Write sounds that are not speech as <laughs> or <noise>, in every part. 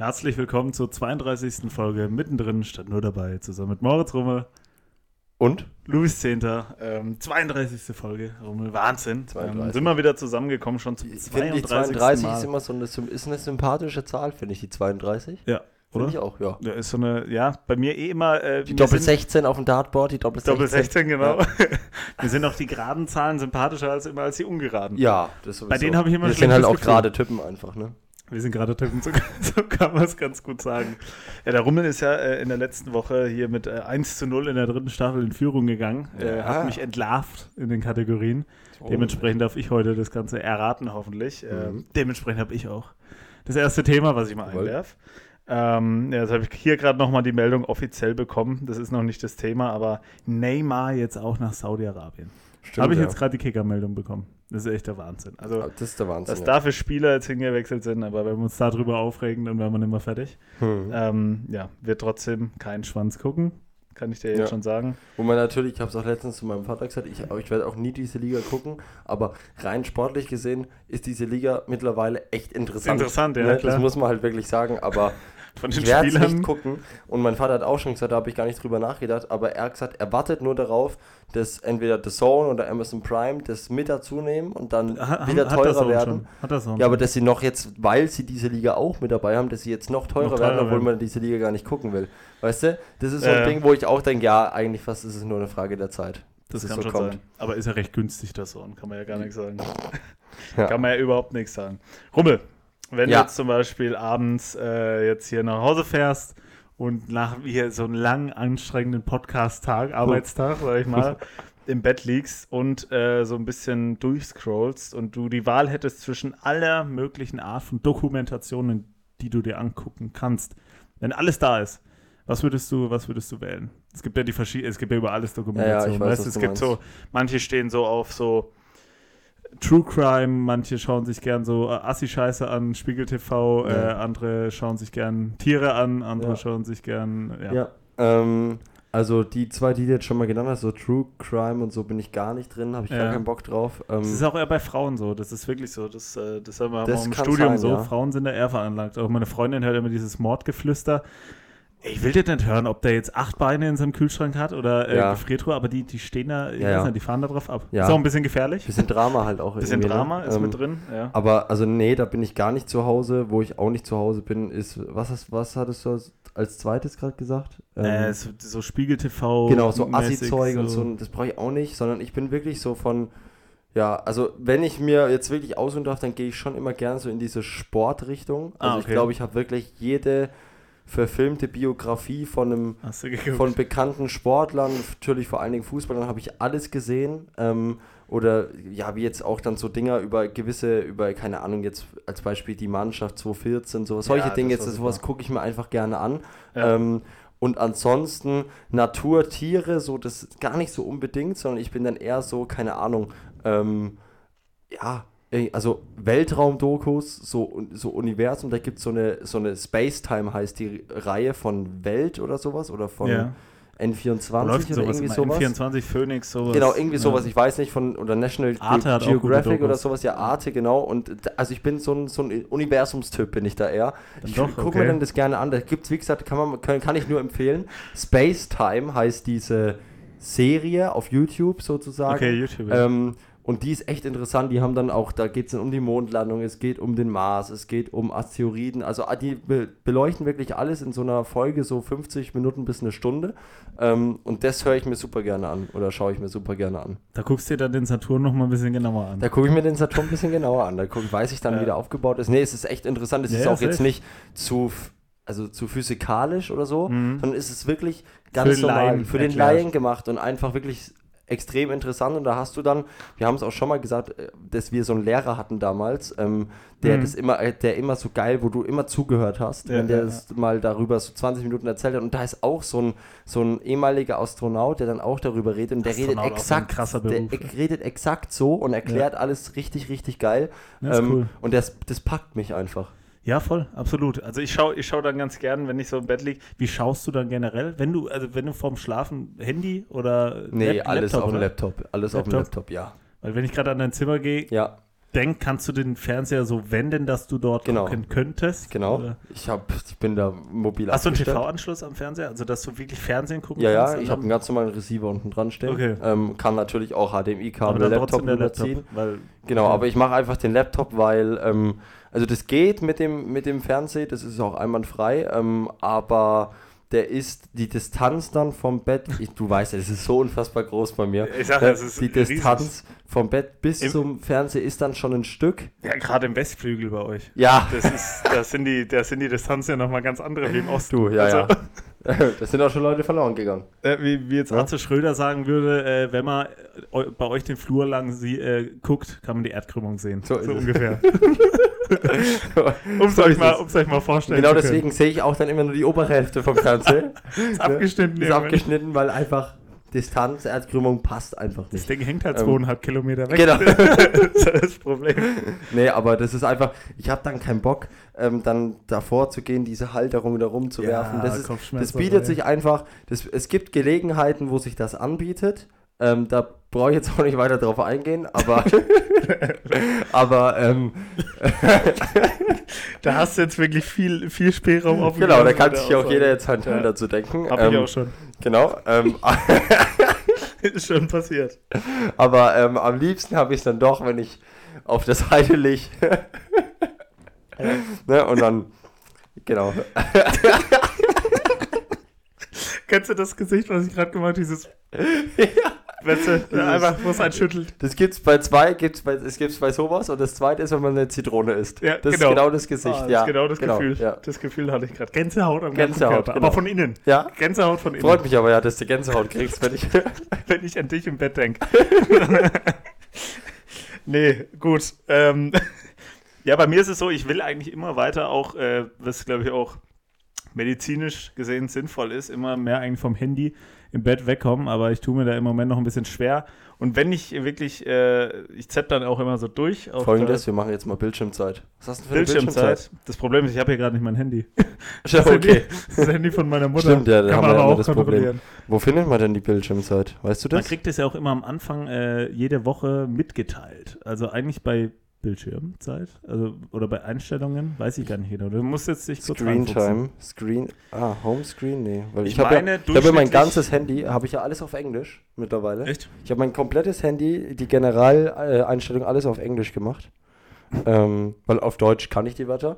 Herzlich willkommen zur 32. Folge Mittendrin statt nur dabei, zusammen mit Moritz Rumme Und? Louis Zehnter. Ähm, 32. Folge, Rumme, Wahnsinn. 32. Ähm, sind wir wieder zusammengekommen, schon zum Ich finde, die 32. 32 Mal. ist immer so eine, ist eine sympathische Zahl, finde ich, die 32. ja, Finde ich auch, ja. Da ist so eine, ja, bei mir eh immer. Äh, Die Doppel sind- 16 auf dem Dartboard, die Doppel 16. Doppel 16, genau. Mir <laughs> sind auch die geraden Zahlen sympathischer als immer als die ungeraden. Ja, das sowieso. Bei denen habe ich immer ein sind halt auch gerade Typen einfach, ne? Wir sind gerade Typen, so, <laughs> so kann man es ganz gut sagen. Ja, der Rummel ist ja äh, in der letzten Woche hier mit äh, 1 zu 0 in der dritten Staffel in Führung gegangen. Äh, Ja. hat mich entlarvt in den Kategorien. Dementsprechend darf ich heute das Ganze erraten, hoffentlich. Äh, Mhm. dementsprechend habe ich auch das erste Thema, was ich mal Jawohl. einwerf. Ähm, ja, jetzt habe ich hier gerade nochmal die Meldung offiziell bekommen. Das ist noch nicht das Thema, aber Neymar jetzt auch nach Saudi-Arabien. Habe ich ja. jetzt gerade die Kicker-Meldung bekommen. Das ist echt der Wahnsinn. Also, Das ist der Wahnsinn. dass ja. dafür Spieler jetzt hingewechselt sind, aber wenn wir uns darüber aufregen, dann wären wir nicht mehr fertig. Hm. Ähm, ja, wird trotzdem keinen Schwanz gucken, kann ich dir jetzt Ja. schon sagen. Wo man natürlich, ich habe es auch letztens zu meinem Vater gesagt, ich, ich werde auch nie diese Liga gucken, aber rein sportlich gesehen ist diese Liga mittlerweile echt interessant. Interessant, ja, Ne? klar. Das muss man halt wirklich sagen, aber Von den Ich werde es Spielern. nicht gucken. Und mein Vater hat auch schon gesagt, da habe ich gar nicht drüber nachgedacht, aber er hat gesagt, er wartet nur darauf, dass entweder The Zone oder Amazon Prime das mit dazu nehmen und dann Ha- wieder hat das teurer werden. Das Ja, aber dass sie noch jetzt, weil sie diese Liga auch mit dabei haben, dass sie jetzt noch teurer, Noch teurer werden, obwohl werden. man diese Liga gar nicht gucken will. Weißt du? Das ist so ein ja. Ding, wo ich auch denke, ja, eigentlich fast ist es nur eine Frage der Zeit. das dass kann so schon kommt. sein. Aber ist ja recht günstig, der Sohn, kann man ja gar nichts sagen. Ja. Kann man ja überhaupt nichts sagen. Rummel, wenn Ja. du jetzt zum Beispiel abends äh, jetzt hier nach Hause fährst und nach hier so einem langen, anstrengenden Podcast-Tag, Arbeitstag, sag ich mal, <laughs> im Bett liegst und äh, so ein bisschen durchscrollst und du die Wahl hättest zwischen aller möglichen Art von Dokumentationen, die du dir angucken kannst, wenn alles da ist, was würdest du, was würdest du wählen? Es gibt ja die verschiedenen, es gibt ja über alles Dokumentationen. Ja, ja, weiß, weißt? es gibt so, manche stehen so auf so True Crime, manche schauen sich gern so äh, Assi-Scheiße an, Spiegel TV, äh, Ja. andere schauen sich gern Tiere an, andere Ja. schauen sich gern, ja. Ja. Ähm, also die zwei, die du jetzt schon mal genannt hast, so True Crime und so bin ich gar nicht drin, habe ich gar keinen Bock drauf. Ähm, Das ist auch eher bei Frauen so, das ist wirklich so, das, äh, das haben wir Das auch im Studium sein, so. Frauen sind da eher veranlagt. Auch meine Freundin hört immer dieses Mordgeflüster. Ich will das nicht hören, ob der jetzt acht Beine in seinem Kühlschrank hat oder äh, Ja. Gefriertruhe, aber die, die stehen da, ich Ja, weiß ja. nicht, die fahren da drauf ab. Ja. Ist auch ein bisschen gefährlich. bisschen Drama halt auch Bisschen ne? Drama ist Ähm, mit drin, ja. Aber also nee, da bin ich gar nicht zu Hause. Wo ich auch nicht zu Hause bin, ist, was, hast, was hattest du als, als zweites gerade gesagt? Ähm, äh, so, so Spiegel TV. genau, so Assi-Zeug und so, das brauche ich auch nicht, sondern ich bin wirklich so von, ja, also wenn ich mir jetzt wirklich aussuchen darf, dann gehe ich schon immer gerne so in diese Sportrichtung. Also Ah, ich okay. glaube, ich habe wirklich jede verfilmte Biografie von einem von bekannten Sportlern, natürlich vor allen Dingen Fußballern, habe ich alles gesehen. Ähm, oder ja, wie jetzt auch dann so Dinger über gewisse, über, keine Ahnung, jetzt als Beispiel die Mannschaft 2014, sowas. Solche Ja, Dinge, jetzt sowas gucke ich mir einfach gerne an. Ja. Ähm, und ansonsten Natur, Tiere, so das gar nicht so unbedingt, sondern ich bin dann eher so, keine Ahnung, ähm, ja, also Weltraumdokus, so, so Universum, da gibt es so eine, so eine Space-Time heißt die Reihe von Welt oder sowas oder von ja. N24 Läuft oder sowas irgendwie sowas. M24 Phoenix, sowas. Genau, irgendwie Ja. sowas, ich weiß nicht, von, oder National gute Geographic oder sowas, ja, Arte, genau. Und also ich bin so ein, so ein Universumstyp, bin ich da eher. Dann Ich gucke okay. mir dann das gerne an. Da gibt es, wie gesagt, kann, man, kann, kann ich nur empfehlen. Space Time heißt diese Serie auf YouTube sozusagen. Okay, YouTube. ja. Ähm, und die ist echt interessant. Die haben dann auch, da geht es dann um die Mondlandung, es geht um den Mars, es geht um Asteroiden. Also ah, die be beleuchten wirklich alles in so einer Folge, so 50 Minuten bis eine Stunde. Ähm, und das höre ich mir super gerne an oder schaue ich mir super gerne an. Da guckst du dir dann den Saturn noch mal ein bisschen genauer an. Da gucke ich mir den Saturn ein bisschen genauer an. Da guck, weiß ich dann, Ja. wie der aufgebaut ist. Nee, es ist echt interessant. Es Ja, ist auch jetzt safe. nicht zu, also zu physikalisch oder so, Mhm. sondern ist es wirklich ganz den normal Laien für den. Laien gemacht und einfach wirklich extrem interessant. Und da hast du dann, wir haben es auch schon mal gesagt, äh, dass wir so einen Lehrer hatten damals, ähm, der Mhm. das immer, äh, der immer so geil, wo du immer zugehört hast, Ja, wenn der ja, das mal darüber so 20 Minuten erzählt hat. Und da ist auch so ein, so ein ehemaliger Astronaut, der dann auch darüber redet und der redet Astronaut ein exakt, krasser der Beruf, ex- redet exakt so und erklärt alles richtig, richtig geil. Ähm, cool. Und das, das packt mich einfach. Ja, voll, absolut. Also ich schaue ich schau dann ganz gern, wenn ich so im Bett liege. Wie schaust du dann generell? Wenn du, also wenn du vorm Schlafen Handy oder Nee, Lap- alles Laptop, auf dem? Laptop. Alles auf dem Laptop? Laptop, ja. Weil wenn ich gerade an dein Zimmer gehe, Ja. denk, kannst du den Fernseher so wenden, dass du dort Genau. gucken könntest? Genau. Oder? Ich, hab, ich bin da mobil Hast du einen. TV-Anschluss am Fernseher? Also, dass du wirklich Fernsehen gucken Ja, kannst? ja, und ich habe einen ganz normalen Receiver unten dran stehen. Okay. Ähm, kann natürlich auch HDMI-Kabel, Laptop überziehen. Laptop, weil Genau, Okay. aber ich mache einfach den Laptop, weil, ähm, also das geht mit dem, mit dem Fernseher, das ist auch einwandfrei, ähm, aber der ist die Distanz dann vom Bett, ich, du weißt ja, das ist so unfassbar groß bei mir. Ich sag ja, Äh, ist die riesig. Distanz vom Bett bis Im- zum Fernseher ist dann schon ein Stück. Ja, gerade im Westflügel bei euch. Ja, Das ist, da sind die, da sind die Distanzen ja nochmal ganz andere wie im <laughs> Osten. du, ja, also, ja. <laughs> das sind auch schon Leute verloren gegangen. Äh, wie, wie jetzt Ja. Arze Schröder sagen würde, äh, wenn man äh, bei euch den Flur lang sie, äh, guckt, kann man die Erdkrümmung sehen. So ist es. ungefähr. <laughs> um es So euch, ist mal- euch mal vorstellen Genau deswegen sehe ich auch dann immer nur die obere Hälfte vom Fernseher. <laughs> Ist abgeschnitten. ist irgendwann. abgeschnitten, weil einfach Distanz, Erdkrümmung passt einfach Das nicht. Ding hängt halt Ähm, zweieinhalb Kilometer weg. Genau. <laughs> das ist das <laughs> Problem. Nee, aber das ist einfach, ich habe dann keinen Bock, ähm, dann davor zu gehen, diese Halterung da rumzuwerfen. das, ist, das bietet sich einfach, das, es gibt Gelegenheiten, wo sich das anbietet. Ähm, da brauche ich jetzt auch nicht weiter drauf eingehen, aber, <laughs> aber ähm, <laughs> Da hast du jetzt wirklich viel, viel Spielraum offen. genau, da kann sich auch jeder jetzt Teil Ja. dazu denken. Hab ähm, ich auch schon. Genau, ähm, <laughs> Ist schon passiert. aber ähm, am liebsten habe ich es dann doch, wenn ich auf der Seite liege. ne, und dann, genau. Kennst du das Gesicht, was ich gerade gemacht habe? Dieses. Weißt du, einfach, wo es einen schüttelt. Das gibt's bei zwei, gibt's bei, es gibt's bei sowas und das zweite ist, wenn man eine Zitrone isst. Ja, das genau. ist genau das Gesicht, Ah, das ja. ist genau das Gefühl. Ja. Das Gefühl hatte ich gerade. Gänsehaut am ganzen Gänsehaut, Körper. genau. Aber von innen. ja, Gänsehaut von innen. freut mich aber ja, dass du Gänsehaut kriegst, wenn ich. <laughs> wenn ich an dich im Bett denke. <laughs> nee, gut. Ähm, <laughs> ja, bei mir ist es so, ich will eigentlich immer weiter auch, äh, was glaube ich auch medizinisch gesehen sinnvoll ist, immer mehr eigentlich vom Handy im Bett wegkommen, aber ich tue mir da im Moment noch ein bisschen schwer. Und wenn ich wirklich, äh, ich zapp dann auch immer so durch. Folgendes, wir machen jetzt mal Bildschirmzeit. Was hast du für der eine Bildschirmzeit. Das Problem ist, ich habe hier gerade nicht mein Handy. <laughs> Ja, okay. Das ist das Handy von meiner Mutter. Stimmt, ja, da haben man wir ja aber immer auch das Problem. Wo findet man denn die Bildschirmzeit? Weißt du Man das? kriegt es ja auch immer am Anfang äh, jede Woche mitgeteilt. Also eigentlich bei Bildschirmzeit also, oder bei Einstellungen, weiß ich gar nicht genau. Du musst jetzt dich kurz Screen. Time, Screen, ah, Homescreen, nee. Weil ich, Ich habe ja, ich habe ja mein ganzes Handy, habe ich ja alles auf Englisch mittlerweile. Echt? Ich habe mein komplettes Handy, die Generaleinstellung, alles auf Englisch gemacht. Ähm, weil auf Deutsch kann ich die Wörter.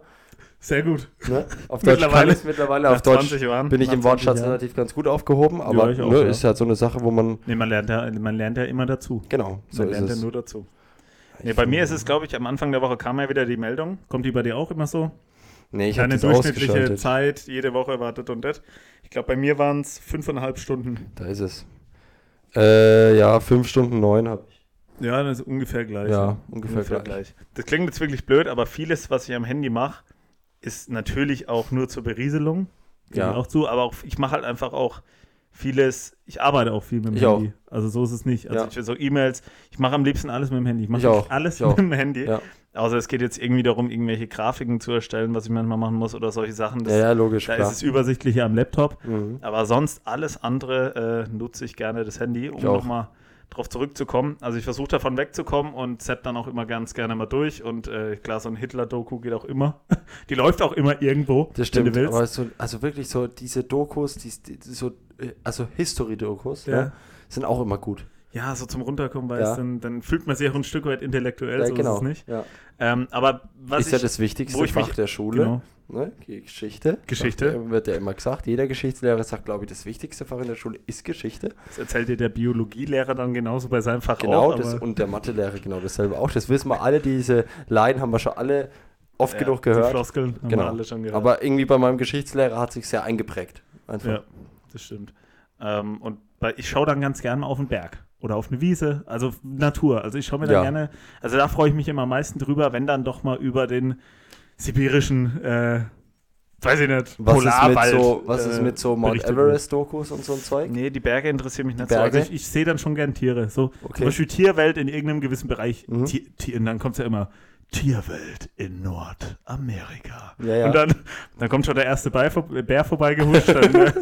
Sehr gut. Ne? Auf <laughs> Deutsch kann Mittlerweile- ich es mittlerweile. Auf Deutsch 20 Jahren. bin ich im 20 Wortschatz Jahren. relativ ganz gut aufgehoben, aber ich auch, ne, ja. ist halt so eine Sache, wo man, Nee, man lernt, ja, man lernt ja immer dazu. genau, so man lernt ja nur dazu. Nee, bei mir ist es, glaube ich, am Anfang der Woche kam ja wieder die Meldung. Kommt die bei dir auch immer so? Nee, ich habe Deine durchschnittliche. Zeit, jede Woche wartet und das. Ich glaube, bei mir waren es fünfeinhalb Stunden. Da ist es. Äh, ja, 5 Stunden 9 habe ich. Ja, das ist ungefähr gleich. Ja, ungefähr gleich. Das klingt jetzt wirklich blöd, aber vieles, was ich am Handy mache, ist natürlich auch nur zur Berieselung. Ja. auch zu, aber auch, ich mache halt einfach auch vieles, ich arbeite auch viel mit dem Ich Handy. Also so ist es nicht. Also Ja. ich so E-Mails, ich mache am liebsten alles mit dem Handy. Ich mache Ich auch. alles Ich auch. mit dem Handy. Ja. Außer es geht jetzt irgendwie darum, irgendwelche Grafiken zu erstellen, was ich manchmal machen muss oder solche Sachen. Das, Ja, ja, logisch, da klar. ist es übersichtlicher am Laptop. Mhm. Aber sonst alles andere äh, nutze ich gerne das Handy, um auch. nochmal drauf zurückzukommen. Also ich versuche davon wegzukommen und zapp dann auch immer ganz gerne mal durch. Und äh, klar, so ein Hitler-Doku geht auch immer. <laughs> Die läuft auch immer irgendwo, Das stimmt, aber so, also wirklich so diese Dokus, die, die so, äh, also History-Dokus, ja. Ja. sind auch immer gut. Ja, so zum Runterkommen, weil Ja. es dann, dann fühlt man sich auch ein Stück weit intellektuell, ja, so genau. ist es nicht. Ja. Ähm, aber was ist ich, ja das wichtigste Fach mich- der Schule. genau, Ne? Die Geschichte. Geschichte. Sagt, wird ja immer gesagt. Jeder Geschichtslehrer sagt, glaube ich, das wichtigste Fach in der Schule ist Geschichte. das erzählt dir der Biologielehrer dann genauso bei seinem Fach Genau, auch. aber- und der Mathelehrer genau dasselbe auch. Das wissen wir alle, diese Laien haben wir schon alle oft genug Die gehört. Floskeln haben Genau. wir alle schon gehört. Aber irgendwie bei meinem Geschichtslehrer hat sich sehr eingeprägt. Einfach. Ja, das stimmt. Ähm, und ich schaue dann ganz gerne mal auf den Berg oder auf eine Wiese, also Natur. Also ich schaue mir dann Ja. gerne, also da freue ich mich immer am meisten drüber, wenn dann doch mal über den sibirischen, äh, weiß ich nicht, Was, ist mit Polarwald. so, was äh, ist mit so Mount Everest-Dokus und so ein Zeug? Nee, die Berge interessieren mich nicht Berge? so. Also ich, ich sehe dann schon gern Tiere. So Okay. zum Beispiel Tierwelt in irgendeinem gewissen Bereich. Mhm. Tier, Tier, und dann kommt es ja immer Tierwelt in Nordamerika. Ja, ja. Und dann, dann kommt schon der erste Bär, vor- Bär vorbeigehuscht. dann, <laughs> äh,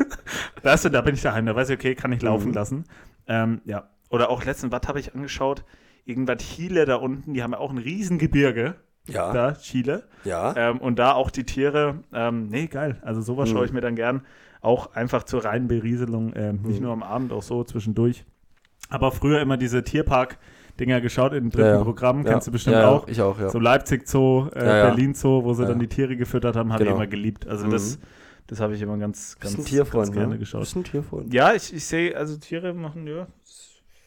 weißt du, da bin ich daheim. Da weiß ich, okay, kann ich laufen Mhm. lassen. Ähm, ja. Oder auch letzten, was habe ich angeschaut? irgendwas Chile da unten, die haben ja auch ein Riesengebirge. Ja. Da, Chile. Ja. Ähm, und da auch die Tiere, ähm, nee, geil. Also sowas Mhm. schaue ich mir dann gern. Auch einfach zur reinen Berieselung, ähm, nicht Mhm. nur am Abend, auch so zwischendurch. Aber früher immer diese Tierpark-Dinger geschaut im dritten Ja, ja. Programm, ja. kennst du bestimmt ja, auch. Ich auch, ja. So Leipzig Zoo, äh, Ja, ja. Berlin Zoo, wo sie Ja, dann ja. die Tiere gefüttert haben, habe ich Genau. immer geliebt. Also Mhm. das, das habe ich immer ganz, ganz, ganz gerne ne? geschaut. Bist ein Tierfreund. Ja, ich, ich sehe, also Tiere machen, ja,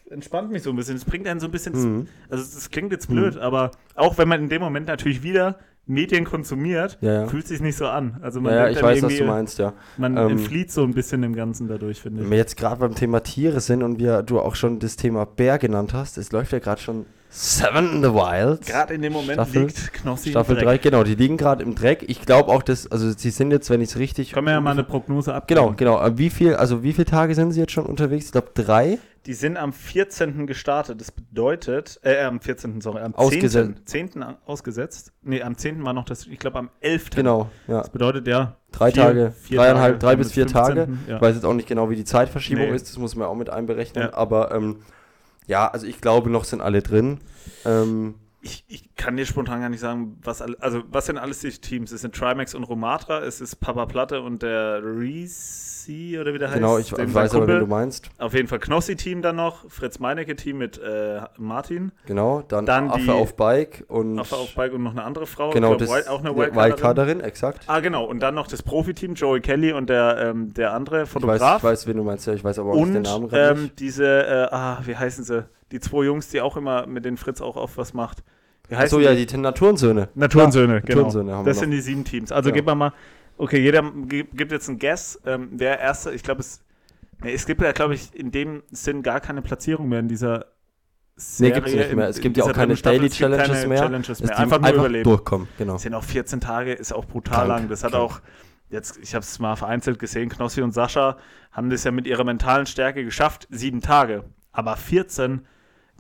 entspannt mich so ein bisschen. Es bringt einen so ein bisschen, Mhm. also das klingt jetzt blöd, aber auch wenn man in dem Moment natürlich wieder Medien konsumiert, Ja, ja. fühlt sich nicht so an. Also man Ja, ich weiß, was du meinst, ja. man Ähm, entflieht so ein bisschen dem Ganzen dadurch, finde Wenn ich. wir jetzt gerade beim Thema Tiere sind und wir, du auch schon das Thema Bär genannt hast, es läuft ja gerade schon Seven in the Wild. Gerade in dem Moment Staffel- liegt Knossi im Staffel Dreck. 3, genau, die liegen gerade im Dreck. Ich glaube auch, dass, also sie sind jetzt, wenn ich es richtig. Können wir ja mal eine Prognose abgeben. Genau, genau. Wie viel, also wie viele Tage sind sie jetzt schon unterwegs? Ich glaube drei. Die sind am 14. gestartet. Das bedeutet, äh, am 14. sorry, am Ausgesetzt. 10. 10. an- ausgesetzt. Nee, am 10. war noch das, ich glaube am 11. Genau, ja. Das bedeutet ja. Drei vier- Tage, vier dreieinhalb, Tage, drei bis vier 15., Tage. Ja. Ich weiß jetzt auch nicht genau, wie die Zeitverschiebung Nee. ist, das muss man auch mit einberechnen. Ja. Aber ähm, ja, also ich glaube, noch sind alle drin. Ähm, Ich, ich kann dir spontan gar nicht sagen, was also was sind alles die Teams? Es sind Trimax und Romatra, es ist Papa Platte und der Reese oder wie der heißt. genau, ich weiß aber, wen du meinst. Auf jeden Fall Knossi-Team dann noch, Fritz Meinecke-Team mit äh, Martin, Genau, dann, Dann Affe die- auf Bike und Affe auf Bike und noch eine andere Frau. genau, glaub, das auch eine Wildcarderin. Exakt. Ah, genau. Und dann noch das Profiteam, Joey Kelly und der, ähm, der andere Ich weiß, Fotograf. ich weiß, wen du meinst, ja, ich weiß aber auch nicht den und Namen gerade ähm, diese, äh, ah, wie heißen sie? Die zwei Jungs, die auch immer mit den Fritz auch auf was macht. Achso, ja, die Naturensöhne. Naturensöhne, genau. Naturensöhne haben wir das noch. sind die sieben Teams. Also Ja. gib mal mal, okay, jeder gi- gibt jetzt einen Guess. Ähm, der erste, ich glaube, es, nee, es gibt ja, glaube ich, in dem Sinn gar keine Platzierung mehr in dieser Nee, Serie. gibt's nicht in- mehr. Es gibt ja auch keine Staffel. Daily Es gibt Challenges keine mehr. Challenges Es mehr. Einfach nur überleben. durchkommen, genau. Es sind auch 14 Tage, ist auch brutal Krank, lang. Das hat krank. auch, jetzt, ich habe es mal vereinzelt gesehen, Knossi und Sascha haben das ja mit ihrer mentalen Stärke geschafft, sieben Tage. Aber 14,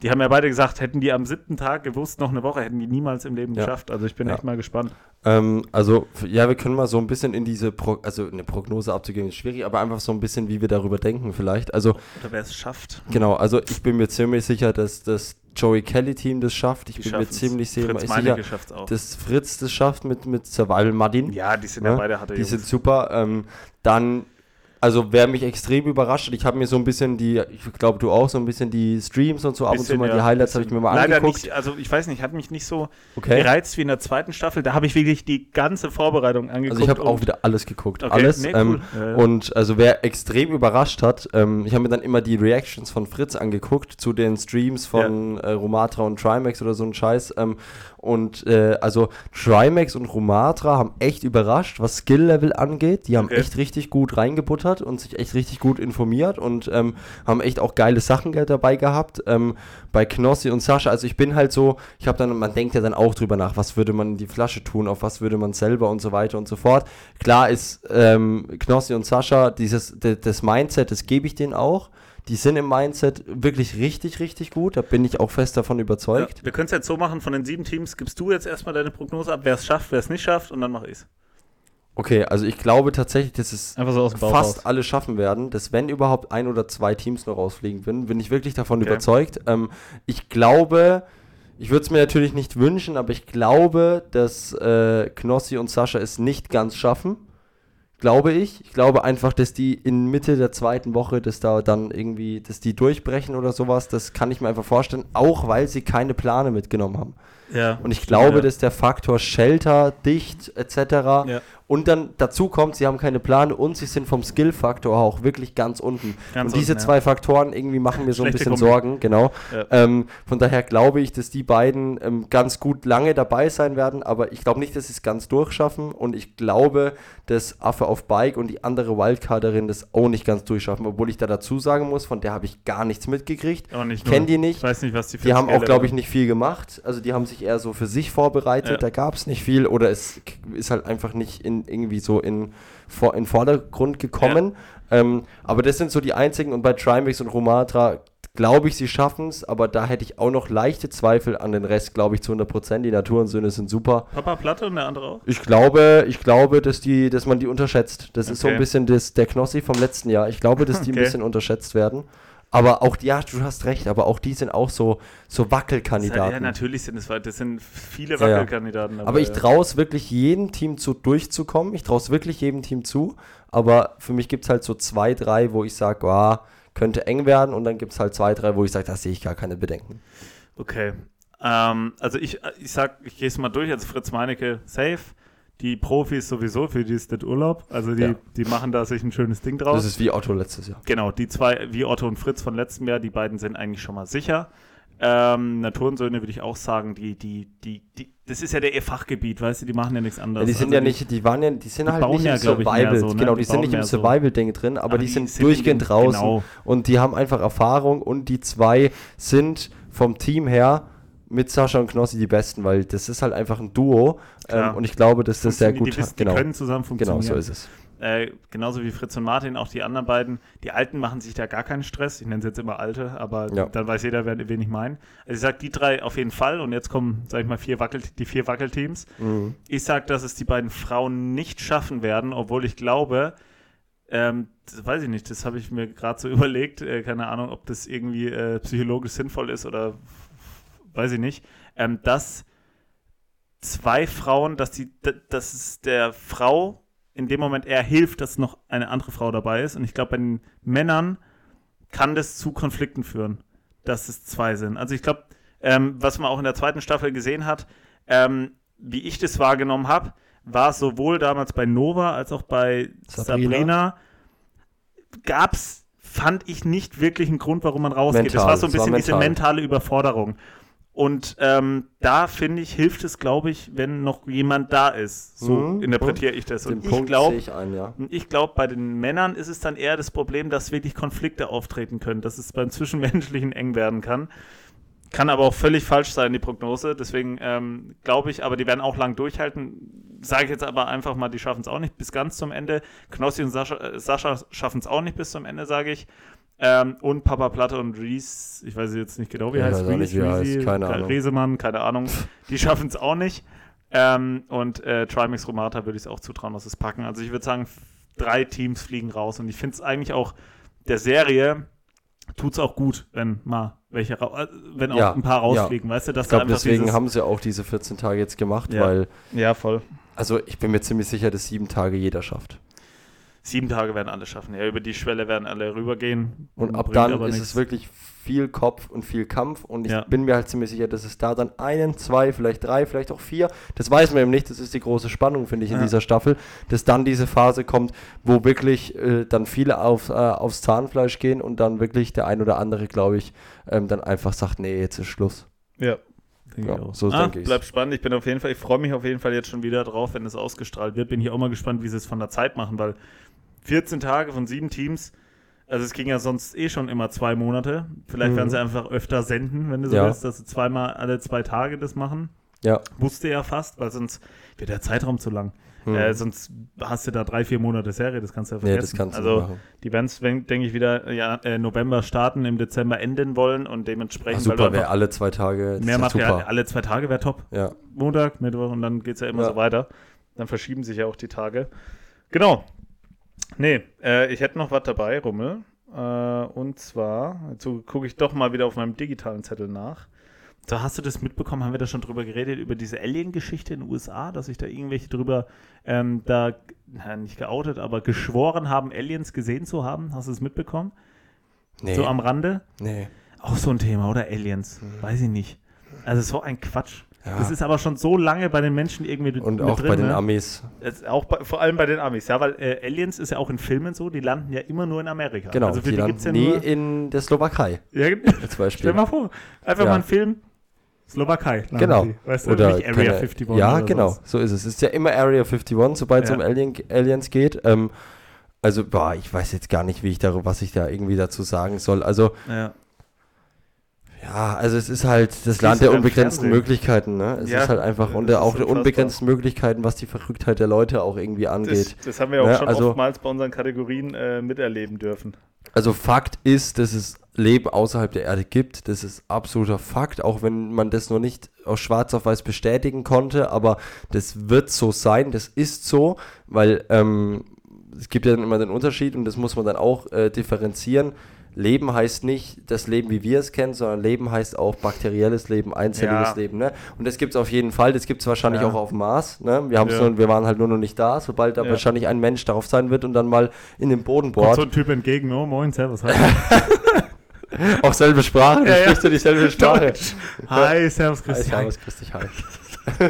die haben ja beide gesagt, hätten die am siebten Tag gewusst, noch eine Woche, hätten die niemals im Leben Ja. geschafft. Also ich bin Ja. echt mal gespannt. Ähm, also, ja, wir können mal so ein bisschen in diese, Pro also eine Prognose abzugeben, ist schwierig, aber einfach so ein bisschen, wie wir darüber denken vielleicht. Also, Oder wer es schafft. genau, also ich bin mir ziemlich sicher, dass das Joey Kelly-Team das schafft. Ich Die bin mir ziemlich sicher, dass Fritz das schafft mit, mit Survival Martin. ja, die sind ja, Ja, beide harte Die Jungs. sind super. Ähm, dann, also wer mich extrem überrascht hat, ich habe mir so ein bisschen die, ich glaube du auch, so ein bisschen die Streams und so, ab und zu mal die ja, Highlights habe ich mir mal Leider angeguckt. nicht, also ich weiß nicht, hat mich nicht so Okay. gereizt wie in der zweiten Staffel. Da habe ich wirklich die ganze Vorbereitung angeguckt. Also ich habe auch wieder alles geguckt. Okay, alles. nee, ähm, cool. Ja, ja. Und also wer extrem überrascht hat, ähm, ich habe mir dann immer die Reactions von Fritz angeguckt zu den Streams von äh, Romatra und Trimax oder so ein Scheiß. Ähm, und äh, also Trimax und Romatra haben echt überrascht, was Skill-Level angeht. Die haben Okay. echt richtig gut reingebuttert und sich echt richtig gut informiert und ähm, haben echt auch geile Sachen dabei gehabt. Ähm, bei Knossi und Sascha, also ich bin halt so, ich habe dann, man denkt ja dann auch drüber nach, was würde man in die Flasche tun, auf was würde man selber und so weiter und so fort. Klar ist ähm, Knossi und Sascha, dieses, das Mindset, das gebe ich denen auch. Die sind im Mindset wirklich richtig, richtig gut. Da bin ich auch fest davon überzeugt. Ja, wir können es jetzt so machen, von den sieben Teams gibst du jetzt erstmal deine Prognose ab, wer es schafft, wer es nicht schafft und dann mache ich es. Okay, also ich glaube tatsächlich, dass es so fast raus. alle schaffen werden, dass wenn überhaupt ein oder zwei Teams noch rausfliegen bin, bin ich wirklich davon Okay. überzeugt. Ähm, ich glaube, ich würde es mir natürlich nicht wünschen, aber ich glaube, dass äh, Knossi und Sascha es nicht ganz schaffen. Glaube ich. Ich glaube einfach, dass die in Mitte der zweiten Woche, dass da dann irgendwie, dass die durchbrechen oder sowas, das kann ich mir einfach vorstellen, auch weil sie keine Plane mitgenommen haben. Ja, Und ich glaube, ja. dass der Faktor Shelter, dicht etc. Ja. Und dann dazu kommt, sie haben keine Plane und sie sind vom Skill-Faktor auch wirklich ganz unten. Ganz und diese unten, ja. zwei Faktoren irgendwie machen mir so ein bisschen Kombi. Sorgen, genau. Ähm, von daher glaube ich, dass die beiden ähm, ganz gut lange dabei sein werden, aber ich glaube nicht, dass sie es ganz durchschaffen und ich glaube, dass Affe auf Bike und die andere Wildcarderin das auch nicht ganz durchschaffen, obwohl ich da dazu sagen muss, von der habe ich gar nichts mitgekriegt. Auch nicht Ich kenne die nicht. Ich weiß nicht, was die für Die haben auch, glaube ich, nicht viel gemacht. Also die haben sich eher so für sich vorbereitet. Ja. Da gab es nicht viel oder es ist halt einfach nicht in, irgendwie so in, vor, in Vordergrund gekommen. Ähm, aber das sind so die einzigen. Und bei Trimax und Romatra glaube ich, sie schaffen es. Aber da hätte ich auch noch leichte Zweifel an den Rest, glaube ich, zu 100 Prozent. Die Naturensöhne sind super. Papa Platte und der andere auch? Ich glaube, ich glaube, dass die, dass man die unterschätzt. Das ist so ein Okay. bisschen das, der Knossi vom letzten Jahr. Ich glaube, dass die ein Okay. bisschen unterschätzt werden. Aber auch die, ja, du hast recht, aber auch die sind auch so, so Wackelkandidaten. Ja, natürlich sind es das sind viele Ja, ja. Wackelkandidaten. aber ich ja. traue es wirklich jedem Team zu durchzukommen. Ich traue es wirklich jedem Team zu. Aber für mich gibt es halt so zwei, drei, wo ich sage, oh, könnte eng werden. Und dann gibt es halt zwei, drei, wo ich sage, da sehe ich gar keine Bedenken. Okay. Ähm, also ich, ich sag, ich gehe es mal durch. Also Fritz Meinecke, safe. Die Profis sowieso, für die ist das Urlaub. Also die, Ja. die machen da sich ein schönes Ding draus. Das ist wie Otto letztes Jahr. Genau, die zwei, wie Otto und Fritz von letztem Jahr, die beiden sind eigentlich schon mal sicher. Ähm, Naturensöhne würde ich auch sagen, die, die, die, die, das ist ja der ihr Fachgebiet, weißt du, die machen ja nichts Ja, anderes. die sind Also ja nicht, die waren ja, die sind die halt nicht ja, im Survival. so, ne? Genau, die, Die sind nicht im mehr so. Survival-Ding drin, aber, Aber die, sind, sind durchgehend in- draußen. genau. Und die haben einfach Erfahrung und die zwei sind vom Team her mit Sascha und Knossi die besten, weil das ist halt einfach ein Duo. Ähm, und ich glaube, dass das sehr gut die, wissen, genau, die können zusammen genau funktionieren. so ist es. Äh, genauso wie Fritz und Martin, auch die anderen beiden. Die Alten machen sich da gar keinen Stress. Ich nenne sie jetzt immer Alte, aber Ja. dann weiß jeder, wer, wen ich meine. Also ich sage die drei auf jeden Fall und jetzt kommen, sag ich mal, vier Wackel, die vier Wackelteams. Mhm. Ich sage, dass es die beiden Frauen nicht schaffen werden, obwohl ich glaube, ähm, das weiß ich nicht, das habe ich mir gerade so <laughs> überlegt, äh, keine Ahnung, ob das irgendwie äh, psychologisch sinnvoll ist oder weiß ich nicht, ähm, dass zwei Frauen, dass die, dass es der Frau in dem Moment eher hilft, dass noch eine andere Frau dabei ist. Und ich glaube, bei den Männern kann das zu Konflikten führen, dass es zwei sind. Also ich glaube, ähm, was man auch in der zweiten Staffel gesehen hat, ähm, wie ich das wahrgenommen habe, war es sowohl damals bei Nova als auch bei Sabrina. Sabrina, gab es, fand ich nicht wirklich einen Grund, warum man rausgeht. das Mental, war so ein es bisschen diese mental. mentale Überforderung. Und ähm, da finde ich, hilft es, glaube ich, wenn noch jemand da ist. So Mhm. interpretiere ich das. Den Und ich glaube, sehe ich ein, ja. und ich glaube, bei den Männern ist es dann eher das Problem, dass wirklich Konflikte auftreten können, dass es beim Zwischenmenschlichen eng werden kann. Kann aber auch völlig falsch sein, die Prognose. Deswegen ähm, glaube ich, aber die werden auch lang durchhalten. Sage ich jetzt aber einfach mal, die schaffen es auch nicht bis ganz zum Ende. Knossi und Sascha, äh, Sascha schaffen es auch nicht bis zum Ende, sage ich. Ähm, und Papa Platte und Reese, ich weiß jetzt nicht genau, wie Ich heißt nicht, wie Reese, heißt, keine Ahnung. Resemann, keine Ahnung. Die schaffen es auch nicht. Ähm, und äh, Trimax Romata würde ich es auch zutrauen, dass es packen. Also ich würde sagen, drei Teams fliegen raus. Und ich finde es eigentlich auch der Serie tut es auch gut, wenn mal welche, äh, wenn auch Ja, ein paar ja. rausfliegen, weißt du, dass Ich glaube, da deswegen haben sie auch diese 14 Tage jetzt gemacht, Ja. weil, Ja, voll. also ich bin mir ziemlich sicher, dass sieben Tage jeder schafft. Sieben Tage werden alle schaffen. Ja, über die Schwelle werden alle rübergehen. Und ab dann aber ist nichts. es wirklich viel Kopf und viel Kampf. Und ich Ja. bin mir halt ziemlich sicher, dass es da dann einen, zwei, vielleicht drei, vielleicht auch vier, das weiß man eben nicht, das ist die große Spannung, finde ich, in Ja. dieser Staffel, dass dann diese Phase kommt, wo wirklich äh, dann viele auf, äh, aufs Zahnfleisch gehen und dann wirklich der ein oder andere, glaube ich, ähm, dann einfach sagt, nee, jetzt ist Schluss. Ja. Ich auch. so ah, denke ich's. Bleibt spannend. Ich bin auf jeden Fall, ich freue mich auf jeden Fall jetzt schon wieder drauf, wenn es ausgestrahlt wird. Bin hier auch mal gespannt, wie sie es von der Zeit machen, weil 14 Tage von sieben Teams, also es ging ja sonst eh schon immer zwei Monate. Vielleicht Mhm. werden sie einfach öfter senden, wenn du so Ja. willst, dass sie zweimal alle zwei Tage das machen. Ja. Wusste ja fast, weil sonst wird der Zeitraum zu lang. Hm. Äh, sonst hast du da drei, vier Monate Serie, das kannst du ja nee, vergessen. das kannst du also, machen. die werden es, denke ich, wieder ja, äh, November starten, im Dezember enden wollen und Ach, dementsprechend, weil super, wäre alle zwei Tage. mehr Material, super. alle zwei Tage wäre top. Ja. Montag, Mittwoch und dann geht es ja immer Ja. so weiter. Dann verschieben sich ja auch die Tage. Genau. Nee, äh, ich hätte noch was dabei, Rummel. Äh, und zwar, jetzt gucke ich doch mal wieder auf meinem digitalen Zettel nach. So, hast du das mitbekommen? Haben wir da schon drüber geredet, über diese Alien-Geschichte in den USA, dass sich da irgendwelche drüber ähm, da, na, nicht geoutet, aber geschworen haben, Aliens gesehen zu haben? Hast du es mitbekommen? Nee. So am Rande? nee. Auch so ein Thema, oder? Aliens. Weiß ich nicht. Also so ein Quatsch. Ja. Das ist aber schon so lange bei den Menschen irgendwie Und auch drin, bei den ne? Amis. Es- auch bei, vor allem bei den Amis, ja, weil äh, Aliens ist ja auch in Filmen so, die landen ja immer nur in Amerika. Genau, also für die die, gibt's ja landen nie nur. in der Slowakei Ja, als <laughs> Beispiel. stell mal vor, einfach Ja. mal ein Film, Slowakei. landen Genau. Die, weißt du, Oder nicht Area keine- 51. Ja, genau, sowas. so ist es. Es ist ja immer Area 51, sobald es Ja. um Alien, Aliens geht. Ähm, also, boah, ich weiß jetzt gar nicht, wie ich da, was ich da irgendwie dazu sagen soll. Also, Ja. Ja, also es ist halt das Land der beim unbegrenzten. Möglichkeiten, ne? Es Ja, ist halt einfach, und auch der unbegrenzten Möglichkeiten, was die Verrücktheit der Leute auch irgendwie angeht. Das, das haben wir auch Ne, schon also- oftmals bei unseren Kategorien äh, miterleben dürfen. Also Fakt ist, dass es Leben außerhalb der Erde gibt. Das ist absoluter Fakt, auch wenn man das noch nicht aus schwarz auf weiß bestätigen konnte. Aber das wird so sein, das ist so, weil ähm, es gibt ja dann immer den Unterschied und das muss man dann auch äh, differenzieren. Leben heißt nicht das Leben, wie wir es kennen, sondern Leben heißt auch bakterielles Leben, einzelliges Ja. Leben. Ne? Und das gibt es auf jeden Fall, das gibt es wahrscheinlich Ja. auch auf dem Mars. Ne? Wir, Ja. nur, wir waren halt nur noch nicht da, sobald da Ja. wahrscheinlich ein Mensch darauf sein wird und dann mal in den Boden Kommt bohrt. so ein Typ entgegen, oh moin, servus, hi. <laughs> auch selbe Sprache, du Ja, ja. sprichst du dieselbe Sprache. Hi, servus, grüß dich, hi. servus, grüß dich, hi. <laughs>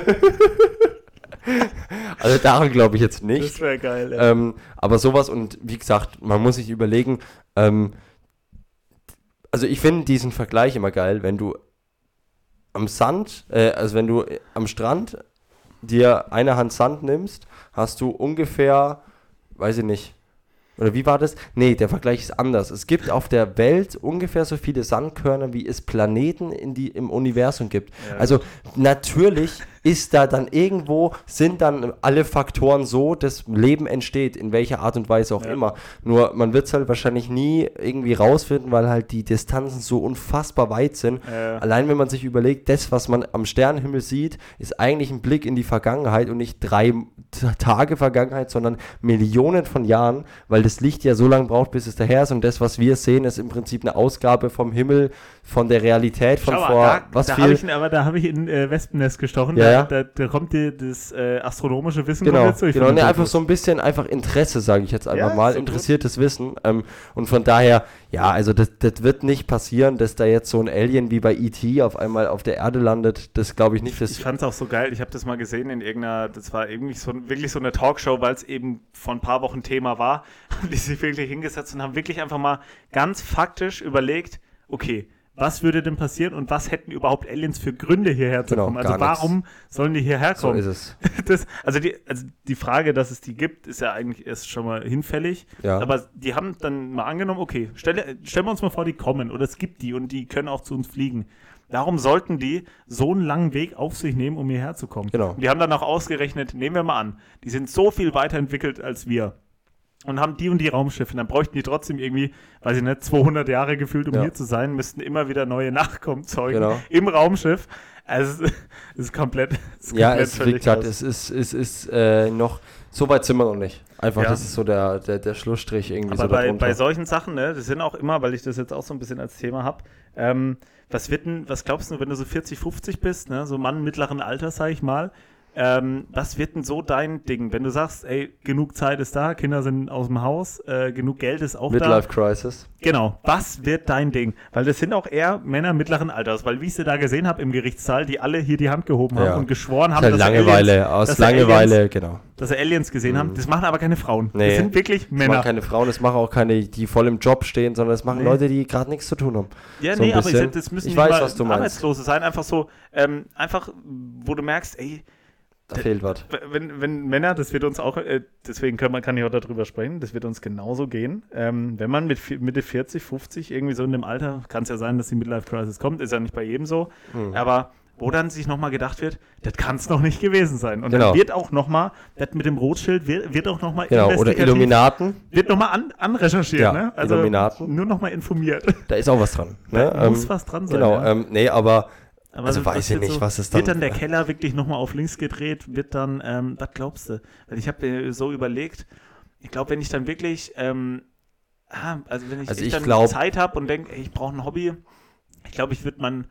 also daran glaube ich jetzt nicht. Das wäre geil. Ähm, aber sowas und wie gesagt, man muss sich überlegen, ähm, also ich finde diesen Vergleich immer geil, wenn du am Sand, äh, also wenn du äh, am Strand dir eine Hand Sand nimmst, hast du ungefähr, weiß ich nicht, oder wie war das? Nee, der Vergleich ist anders. Es gibt auf der Welt ungefähr so viele Sandkörner, wie es Planeten in die, im Universum gibt. Ja. Also natürlich ist da dann irgendwo, sind dann alle Faktoren so, dass Leben entsteht, in welcher Art und Weise auch Ja. immer. Nur man wird es halt wahrscheinlich nie irgendwie rausfinden, weil halt die Distanzen so unfassbar weit sind. Äh, Allein wenn man sich überlegt, das, was man am Sternenhimmel sieht, ist eigentlich ein Blick in die Vergangenheit und nicht drei Tage Vergangenheit, sondern Millionen von Jahren, weil das Licht ja so lange braucht, bis es daher ist und das, was wir sehen, ist im Prinzip eine Ausgabe vom Himmel, von der Realität, von Schau vor da, was da viel. ich, aber da habe ich in äh, Wespennest gestochen. Ja, da. Da, da kommt dir das äh, astronomische Wissen Genau, kommt jetzt durch. genau ne, einfach so ein bisschen einfach Interesse, sage ich jetzt einfach Ja, mal, so gut. interessiertes Wissen. Ähm, und von daher, ja, also das, das wird nicht passieren, dass da jetzt so ein Alien wie bei E.T. auf einmal auf der Erde landet. Das glaube ich nicht. Das, Ich fand es auch so geil. Ich habe das mal gesehen in irgendeiner, das war irgendwie so, wirklich so eine Talkshow, weil es eben vor ein paar Wochen Thema war. <laughs> Haben die sich wirklich hingesetzt und haben wirklich einfach mal ganz faktisch überlegt, okay, was würde denn passieren und was hätten überhaupt Aliens für Gründe hierher zu Genau, kommen? Also warum sollen die hierher so kommen? ist es. <laughs> das, also, die, also die Frage, dass es die gibt, ist ja eigentlich erst schon mal hinfällig. Ja. Aber die haben dann mal angenommen, okay, stell, stellen wir uns mal vor, die kommen oder es gibt die und die können auch zu uns fliegen. Warum sollten die so einen langen Weg auf sich nehmen, um hierher zu kommen? Genau. Und die haben dann auch ausgerechnet, nehmen wir mal an, die sind so viel weiterentwickelt als wir und haben die und die Raumschiffe. Dann bräuchten die trotzdem irgendwie, weiß ich nicht, 200 Jahre gefühlt, um Ja. hier zu sein, müssten immer wieder neue <laughs> Nachkommen zeugen Genau. im Raumschiff. Also, es ist komplett, es ist Ja, komplett es, gesagt, raus. es ist, es ist äh, noch, so weit sind wir noch nicht. Einfach, Ja. das ist so der, der, der Schlussstrich irgendwie Aber so bei, bei solchen Sachen, ne, das sind auch immer, weil ich das jetzt auch so ein bisschen als Thema habe, ähm, was wird denn, was glaubst du, wenn du so 40, 50 bist, ne, so Mann mittleren Alters, sag ich mal, ähm, was wird denn so dein Ding, wenn du sagst, ey, genug Zeit ist da, Kinder sind aus dem Haus, äh, genug Geld ist auch da. Midlife Crisis. Genau, was wird dein Ding? Weil das sind auch eher Männer mittleren Alters, weil wie ich sie da gesehen habe im Gerichtssaal, die alle hier die Hand gehoben haben Ja. und geschworen haben, halt dass sie Langeweile, Aliens, aus dass sie Aliens- Langeweile, genau. dass sie Aliens gesehen haben. Das machen aber keine Frauen. Nee. Das sind wirklich Das Männer. machen keine Frauen, das machen auch keine, die voll im Job stehen, sondern das machen Nee. Leute, die gerade nichts zu tun haben. Ja, So nee, aber ich das müssen Ich nicht weiß, mal. Arbeitslose sein. Einfach so, ähm, einfach, wo du merkst, ey, Da fehlt was. wenn, wenn Männer, das wird uns auch, äh, deswegen kann, man, kann ich auch darüber sprechen, das wird uns genauso gehen. Ähm, wenn man mit Mitte 40, 50, irgendwie so in dem Alter, kann es ja sein, dass die Midlife Crisis kommt, ist ja nicht bei jedem so, Hm. aber wo dann sich nochmal gedacht wird, das kann es noch nicht gewesen sein. Und Genau. dann wird auch nochmal, das mit dem Rotschild wird, wird auch nochmal Genau, oder Illuminaten, wird nochmal an, anrecherchiert, Ja, ne? Also Illuminaten. nur nochmal informiert. da ist auch was dran. Ne? Da muss Ähm, was dran sein. Genau, ja. ähm, nee, aber Aber Also weiß ich nicht, was es Wird dann- dann der Keller wirklich nochmal auf links gedreht? Wird dann, ähm, was glaubst du? Weil ich habe mir so überlegt, ich glaube, wenn ich dann wirklich, ähm, ah, also wenn ich, Also echt ich dann glaub- Zeit habe und denke, ich brauche ein Hobby, ich glaube, ich würde mein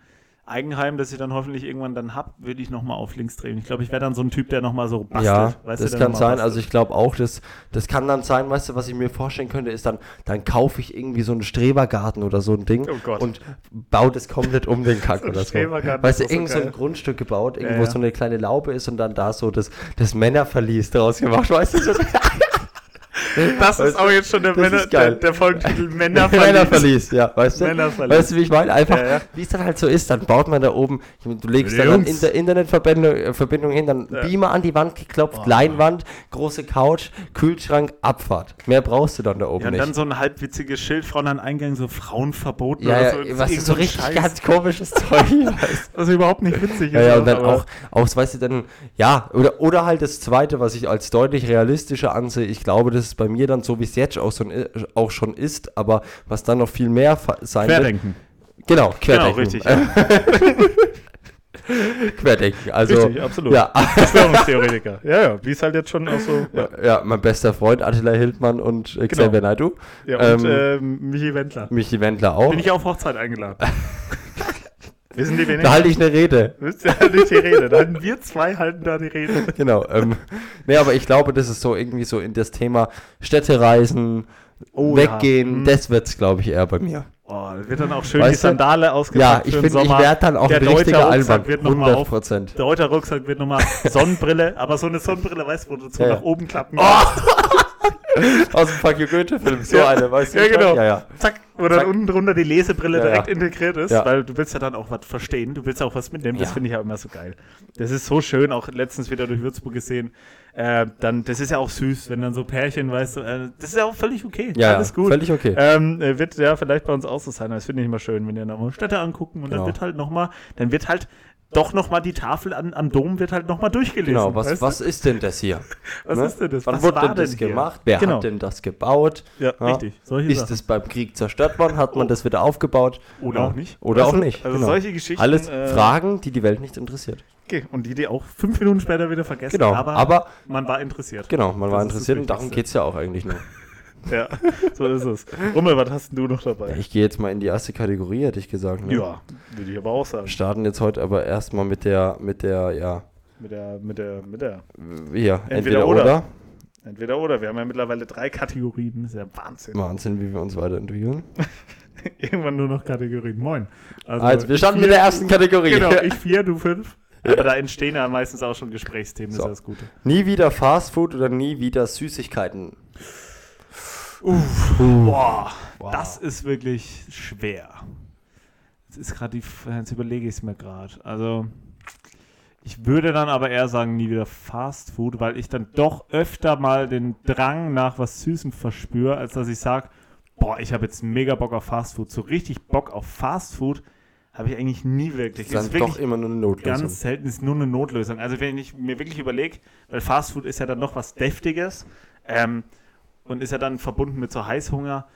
Eigenheim, das ich dann hoffentlich irgendwann dann habe, würde ich nochmal auf links drehen. Ich glaube, ich wäre dann so ein Typ, der nochmal so bastelt. ja, weißt das kann sein. bastelt. Also ich glaube auch, das, das kann dann sein, weißt du, was ich mir vorstellen könnte, ist dann, dann kaufe ich irgendwie so einen Strebergarten oder so ein Ding Oh und baue das komplett um den <laughs> Kack So oder so. Weißt du, irgend so ein. Grundstück gebaut, Ja, irgendwo ja. so eine kleine Laube ist und dann da so das, das Männerverlies draus gemacht, weißt du? So <laughs> das ist weißt auch du, jetzt schon der, Männer, ist der, der Folgentitel <laughs> Männerverlies. Männerverlies, ja, weißt du? Männerverlies. Weißt du, wie ich meine? Einfach, Ja, ja. wie es dann halt so ist, dann baut man da oben, du legst Jungs. dann eine Inter Internetverbindung äh, Verbindung hin, dann Ja. Beamer an die Wand geklopft, Oh. Leinwand, große Couch, Kühlschrank, Abfahrt. Mehr brauchst du dann da oben Ja, und nicht. dann so ein halbwitziges Schild vorne an Eingang, so Frauen verboten ja, oder so. was ist so richtig Scheiß, ganz komisches Zeug. <laughs> weißt Was überhaupt nicht witzig ist. ja, und dann auch, auch, weißt du, dann, ja, oder, oder halt das Zweite, was ich als deutlich realistischer ansehe, ich glaube, das ist bei mir dann so, wie es jetzt auch, so, auch schon ist, aber was dann noch viel mehr sein wird. Querdenken. Genau, Genau, Querdenken. richtig. <laughs> Ja. Querdenken. Also, Richtig, absolut. Ja, <laughs> Verschwörungstheoretiker. Ja, ja, wie es halt jetzt schon auch so. Ja, ja, mein bester Freund Attila Hildmann und äh, Xavier Naidoo. ja und Ähm, äh, Michi Wendler. Michi Wendler auch. Bin ich auf Hochzeit eingeladen. <laughs> Wissen die Da halte ich eine Rede. Wisst ihr halt nicht die Rede. Dann wir zwei halten da die Rede. <laughs> Genau. Ähm, nee, aber ich glaube, das ist so irgendwie so in das Thema Städtereisen, Oh, weggehen, ja. Mhm. das wird's, glaube ich, eher bei mir. Oh, da wird dann auch schön Weißt die? Sandale Ja, ausgepackt ich für den finde, ich werde dann auch Der ein Deuter richtiger Rucksack Albert. wird noch mal 100 auf- Prozent. Der Reuter Rucksack wird nochmal Sonnenbrille, aber so eine Sonnenbrille, weißt du, wo du so Ja, ja. nach oben klappen <laughs> <laughs> Aus dem Fuck You Goethe-Film. So Ja. eine, weißt du? Ja, genau. Ja, ja. Zack, wo dann Zack. unten drunter die Lesebrille direkt integriert ist, weil du willst ja dann auch was verstehen, du willst auch was mitnehmen, das finde ich ja immer so geil. Das ist so schön, auch letztens wieder durch Würzburg gesehen. Äh, dann, das ist ja auch süß, wenn dann so Pärchen, weißt du, äh, das ist ja auch völlig okay, Ja, alles gut. völlig okay. Ähm, äh, wird ja vielleicht bei uns auch so sein, aber das finde ich immer schön, wenn wir nochmal Städte angucken und Genau. dann wird halt nochmal, dann wird halt doch nochmal die Tafel an, am Dom wird halt nochmal durchgelesen. Genau, was, du? was ist denn das hier? <laughs> was ne? ist denn das? Wann was wurde denn das hier? gemacht? Wer genau. hat denn das gebaut? Ja, Ja. richtig. Solche Ist Sachen. es beim Krieg zerstört worden? Hat man Oh. das wieder aufgebaut? Oder Ja. auch nicht. Oder Weißt auch nicht. Also genau. solche Geschichten. Alles äh, Fragen, die die Welt nicht interessiert. Okay, und die, die auch fünf Minuten später wieder vergessen. Genau, aber, aber man war interessiert. genau, man Das war interessiert und darum geht es ja auch eigentlich nur. Ja, so ist es. Rummel, was hast denn du noch dabei? Ja, ich gehe jetzt mal in die erste Kategorie, hätte ich gesagt. Ne? Ja, würde ich aber auch sagen. Wir starten jetzt heute aber erstmal mit der, mit der, ja, Mit der, mit der, mit der. hier, Entweder entweder, oder. oder. Entweder oder. Wir haben ja mittlerweile drei Kategorien. Das ist ja Wahnsinn. Wahnsinn, wie wir uns weiterentwickeln. <laughs> Irgendwann nur noch Kategorien. Moin. Also, wir ich starten vier- mit der ersten Kategorie. Genau, <laughs> ich vier, du fünf. Aber da entstehen ja meistens auch schon Gesprächsthemen, das So. ist ja das Gute. nie wieder Fastfood oder nie wieder Süßigkeiten. Uff, boah, Wow. das ist wirklich schwer. Jetzt ist gerade die, jetzt überlege ich es mir gerade. Also, ich würde dann aber eher sagen, nie wieder Fast Food, weil ich dann doch öfter mal den Drang nach was Süßem verspüre, als dass ich sage, boah, ich habe jetzt mega Bock auf Fast Food. So richtig Bock auf Fast Food habe ich eigentlich nie wirklich. Das ist dann wirklich doch immer nur eine Notlösung. ganz selten ist nur eine Notlösung. Also wenn ich mir wirklich überlege, weil Fastfood ist ja dann noch was Deftiges ähm, und ist ja dann verbunden mit so Heißhunger,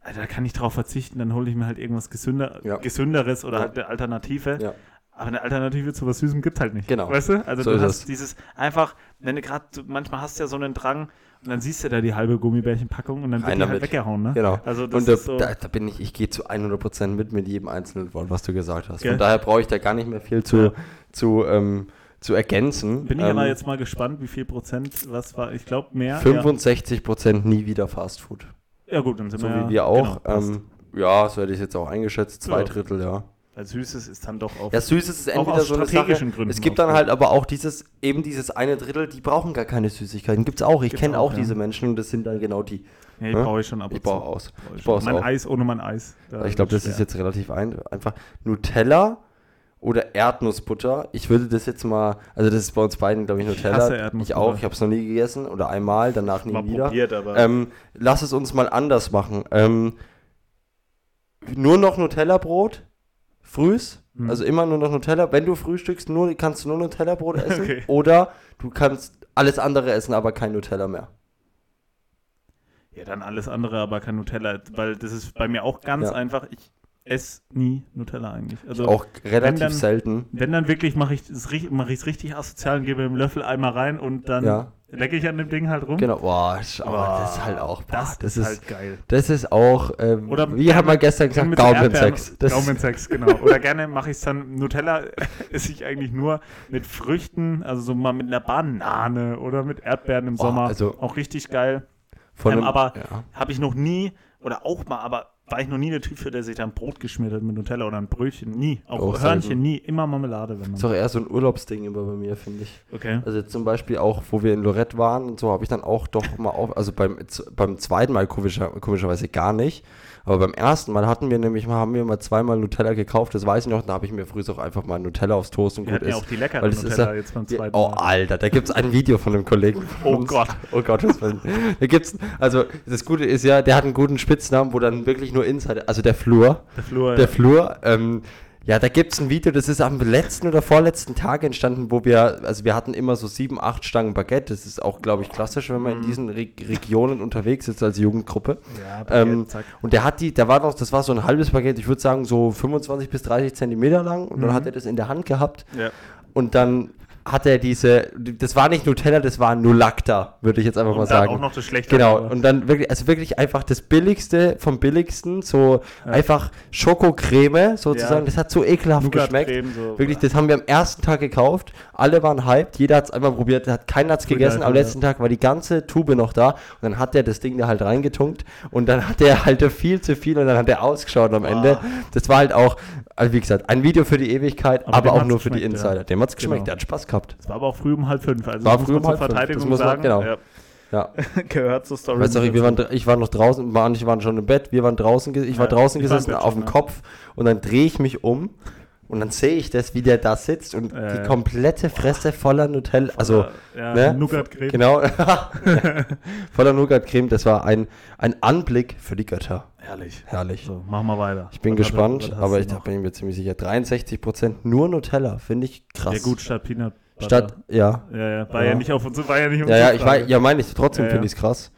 also da kann ich drauf verzichten, dann hole ich mir halt irgendwas gesünder, Ja. Gesünderes oder Ja. halt eine Alternative. Ja. Aber eine Alternative zu was Süßem gibt halt nicht. Genau. Weißt du? Also So du ist hast es. dieses einfach, wenn du gerade, manchmal hast du ja so einen Drang und dann siehst du da die halbe Gummibärchenpackung und dann wird die halt weggehauen, ne? Genau. Also das Und da, so, da, da bin ich, ich gehe zu 100% mit mit jedem einzelnen Wort, was du gesagt hast. Gell? Von daher brauche ich da gar nicht mehr viel zu, zu, ähm, zu ergänzen. bin ich ähm, aber jetzt mal gespannt, wie viel Prozent, was war, ich glaube mehr. 65% nie wieder Fastfood. Ja. ja gut, dann sind So wir wie ja, wir auch. Genau, ähm, ja, so hätte ich es jetzt auch eingeschätzt. Zwei Ja. Drittel, ja. Weil Süßes ist dann doch auf. Ja, süß ist Auch entweder aus so eine strategischen Sache. Gründen Es gibt auch dann halt aber auch dieses, eben dieses eine Drittel, die brauchen gar keine Süßigkeiten. Gibt's auch. Ich kenne auch, auch, ja. diese Menschen und das sind dann genau die. nee, ne? brauche ich schon ab und Ich brauche aus. Ich schon. mein auch. Eis ohne mein Eis. Da ich glaube, das ist schwer. jetzt relativ ein, einfach. Nutella oder Erdnussbutter. Ich würde das jetzt mal, also das ist bei uns beiden, glaube ich, Ich Nutella. ich Erdnussbutter. auch. Ich habe es noch nie gegessen oder einmal, danach nie mal wieder. probiert, aber Ähm, lass es uns mal anders machen. Ähm, nur noch Nutella-Brot, frühs, Hm. also immer nur noch Nutella. Wenn du frühstückst, nur, kannst du nur Nutella-Brot essen. Okay. Oder du kannst alles andere essen, aber kein Nutella mehr. ja, dann alles andere, aber kein Nutella, weil das ist bei mir auch ganz Ja. einfach. Ich esse nie Nutella eigentlich. Also Auch relativ dann- selten. wenn dann wirklich mache ich es es richtig asozial und gebe dem Löffel einmal rein und dann Ja. lecke ich an dem Ding halt rum. Genau, boah, aber Boah, das ist halt auch, boah, das, das, ist halt geil. das ist auch, ähm, Oder wie haben wir gestern gesagt, Gaumensex. Gaumensex, genau. Oder gerne mache ich es dann, Nutella <laughs> esse ich eigentlich nur mit Früchten, also so mal mit einer Banane oder mit Erdbeeren im Oh, Sommer. also- auch richtig geil. von ähm, einem- aber ja. habe ich noch nie, oder auch mal, aber war ich noch nie der Typ für, der sich dann Brot geschmiert hat mit Nutella oder ein Brötchen. Nie. Auch, Auch Hörnchen nie. Immer Marmelade, wenn man. ist auch eher so ein Urlaubsding immer bei mir, finde ich. Okay. Also jetzt zum Beispiel auch, wo wir in Lorette waren und so, habe ich dann auch doch mal auf, also beim, beim zweiten Mal komischer, komischerweise gar nicht, aber beim ersten Mal hatten wir nämlich mal, haben wir mal zweimal Nutella gekauft, das weiß ich noch, da habe ich mir früher auch einfach mal Nutella aufs Toast und Wir gut hatten ja ist. auch die leckere ist Nutella ja- jetzt beim Ja, zweiten oh, Mal. Alter, da gibt es ein Video von einem Kollegen. <laughs> von Oh uns. Gott. Oh Gott, was Willen. Da gibt's, also das Gute ist ja, der hat einen guten Spitznamen, wo dann wirklich nur Insider, also der Flur, Der Flur. der Flur, ähm, Ja, da gibt es ein Video, das ist am letzten oder vorletzten Tag entstanden, wo wir, also wir hatten immer so sieben, acht Stangen Baguette. Das ist auch, glaube ich, klassisch, wenn man in Mhm. diesen Re Regionen unterwegs ist als Jugendgruppe. Ja, Ähm, zack. Und der hat die, der war noch, das war so ein halbes Baguette, ich würde sagen so 25 bis 30 Zentimeter lang. Und dann Mhm. hat er das in der Hand gehabt. Ja. Und dann hat er diese, das war nicht Nutella, das war Nulacta, würde ich jetzt einfach mal Und dann sagen. auch noch das Schlechte. Genau, und dann wirklich, also wirklich einfach das Billigste vom Billigsten, so Ja. einfach Schokocreme sozusagen, Ja. das hat so ekelhaft geschmeckt. So. Wirklich, das haben wir am ersten Tag gekauft. Alle waren hyped, jeder hat es einmal probiert, hat keiner hat's Cool, gegessen. Am letzten Tag war die ganze Tube noch da und dann hat er das Ding da halt reingetunkt und dann hat er halt viel zu viel und dann hat er ausgeschaut am Ende. Das war halt auch, also wie gesagt, ein Video für die Ewigkeit, Aber aber, auch nur für die geschmeckt, ja. Insider. Dem hat's geschmeckt, Genau. der hat Spaß gehabt. Es war aber auch früh um halb fünf. Also War früh um halb zur fünf, Verteidigung das muss man- sagen. genau. Ja. Ja. <laughs> Gehört zur Story. Weißt du, wir waren, ich war noch draußen, manche waren schon im Bett, wir waren draußen, ich war draußen ich war gesessen Bett auf schon, dem ja. Kopf und dann drehe ich mich um und dann sehe ich das, wie der da sitzt und Äh. die komplette Fresse voller Nutella, also ja, ne? Nougat-Creme. genau, <laughs> <laughs> voller Nougat-Creme, das war ein, ein Anblick für die Götter. Herrlich. Herrlich. So, machen wir weiter. Ich bin Was hat gespannt, hast aber ich noch? bin mir ziemlich sicher. 63% nur Nutella, finde ich krass. Ja gut, statt Peanut Butter. Statt, ja. Ja, ja, war ja, Ja. nicht auf uns, war ja nicht Ja, ja, unsere ich weiß, ja, meine ich, trotzdem Ja, ja. finde ich es krass.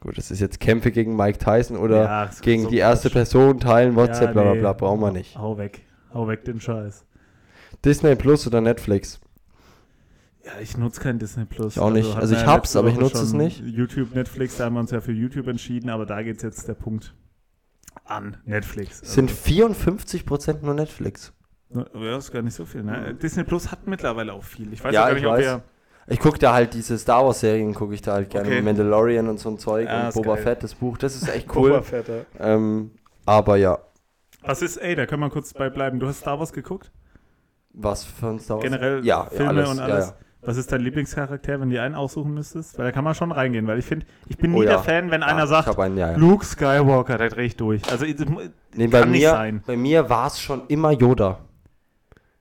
Gut, das ist jetzt Kämpfe gegen Mike Tyson oder Ja, gegen so die erste Quatsch. Person teilen, WhatsApp, Ja, bla bla nee. bla, brauchen wir nicht. Hau weg. Hau weg den Scheiß. Disney Plus oder Netflix? Ja, ich nutze kein Disney Plus. Ich auch nicht. Also wir ich ja hab's, aber ich nutze es nicht. YouTube, Netflix, da haben wir uns ja für YouTube entschieden, aber da geht jetzt der Punkt an Netflix. Sind 54% nur Netflix. Also, ja, ist gar nicht so viel. Ne? Disney Plus hat mittlerweile auch viel. Ich weiß Ja, gar ich nicht, ob wir. Ich gucke da halt diese Star Wars Serien, gucke ich da halt gerne. Okay. Mandalorian und so ein Zeug Ja, und ist Boba geil. Fett, das Buch, das ist echt Boba cool. Fett, ja. ähm, aber ja, Was ist, ey, da können wir kurz bei bleiben. Du hast Star Wars geguckt? was für ein Star Wars? Generell ja, Filme alles, und ja, alles. Was ist dein Lieblingscharakter, wenn du einen aussuchen müsstest? Weil da kann man schon reingehen, weil ich finde, ich bin nie Oh ja. der Fan, wenn einer Ja, sagt, ich hab einen, ja. Luke Skywalker, da drehe ich durch. Also ich- Nee, bei kann nicht mir, sein. bei mir war es schon immer Yoda.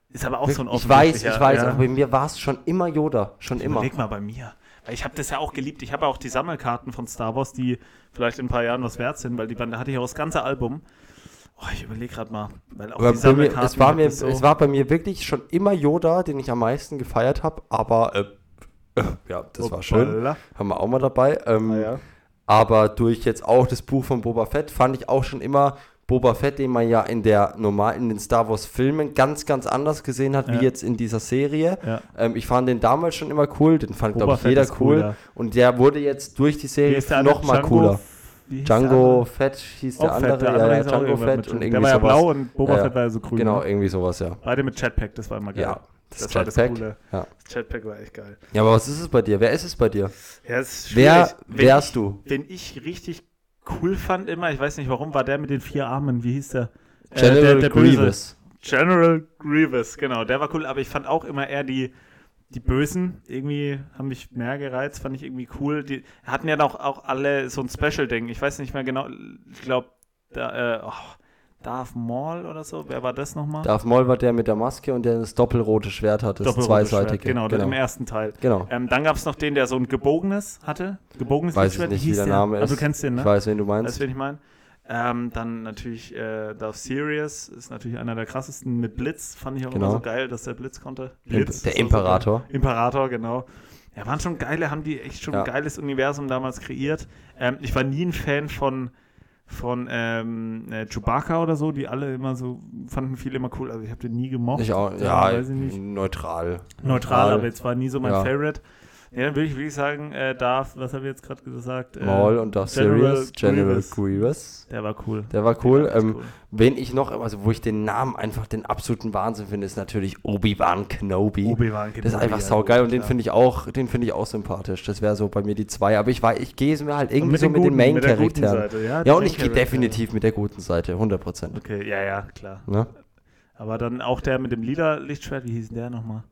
ist aber auch so ein ich weiß, ich weiß, aber bei mir war es schon immer Yoda. Schon immer. Überleg mal bei mir. Weil ich habe das ja auch geliebt. Ich habe auch die Sammelkarten von Star Wars, die vielleicht in ein paar Jahren was wert sind, weil die da hatte ich auch das ganze Album. Oh, ich überlege gerade mal. Weil auch Aber die Sammelkarten, es, war mir, so- es war bei mir wirklich schon immer Yoda, den ich am meisten gefeiert habe, aber äh, äh, ja, das war schön. Haben wir auch mal dabei. Ähm, Ah, ja. Aber durch jetzt auch das Buch von Boba Fett fand ich auch schon immer Boba Fett, den man ja in der normal in den Star Wars Filmen ganz ganz anders gesehen hat Ja. wie jetzt in dieser Serie. Ja. Ähm, ich fand den damals schon immer cool, den fand glaube ich jeder cool cool, ja. und der wurde jetzt durch die Serie noch mal Django- wie hieß der andere? Fett der Fett, andere, der ja, ja, Django Fett und Der irgendwie war ja sowas. blau und Boba. Fett war ja so grün. Genau, ne? irgendwie sowas, ja. Beide mit Jetpack, das war immer geil. Ja, das, das, war das. Coole. Ja. Das Jetpack war echt geil. ja, aber was ist es bei dir? Wer ist es bei dir? Ja, es ist Wer. Wenn wärst ich, du? Wen ich richtig cool fand immer, ich weiß nicht warum, war der mit den vier Armen. Wie hieß der? Äh, General der, der Böse. Grievous. General Grievous, genau. Der war cool, aber ich fand auch immer eher die, die Bösen irgendwie haben mich mehr gereizt, fand ich irgendwie cool. Die hatten ja auch, auch alle so ein Special-Ding. Ich weiß nicht mehr genau, ich glaube, da, äh, oh, Darth Maul oder so, wer war das nochmal? Darth Maul war der mit der Maske und der das doppelrote Schwert hat, das zweiseitige. Schwert, Genau, im ersten Teil. Genau. Ähm, dann gab es noch den, der so ein gebogenes hatte. Gebogenes Weiß ich Lichtschwert. nicht, wie der Name Also ist. du kennst den, ne? Ich weiß, wen du Weißt meinst. du, wen ich meine? Ähm, dann natürlich äh, Darth Sirius ist natürlich einer der krassesten mit Blitz. Fand ich auch Genau. immer so geil, dass der Blitz konnte. Blitz der so Imperator. geil. Imperator, genau. Ja, waren schon geile, haben die echt schon Ja. ein geiles Universum damals kreiert. Ähm, ich war nie ein Fan von, von ähm, äh, Chewbacca oder so, die alle immer so, fanden viele immer cool. Also ich habe den nie gemocht. Ich auch, Ja, ja, ich nicht. neutral. Neutral, aber jetzt war nie so mein Ja. Favorite. Ja, dann würde ich wirklich sagen, äh, Darth, was habe ich jetzt gerade gesagt? Äh, Maul und Darth General Sirius, General Grievous. Der war cool. Der war cool. Der war Ähm, cool. Wen ich noch, also wo ich den Namen einfach den absoluten Wahnsinn finde, ist natürlich Obi-Wan Kenobi. Obi-Wan das ist Kenobi, einfach ja, saugeil und den klar. finde ich auch, den finde ich auch sympathisch. Das wäre so bei mir die zwei. Aber ich weiß, ich gehe es mir halt irgendwie so den mit den guten- mit guten Main-Charakteren. Ja, Ja, und ich gehe definitiv mit der guten Seite, 100%. Okay, ja, ja, klar. Ne? Aber dann auch der mit dem lila Lichtschwert, wie hieß denn der nochmal?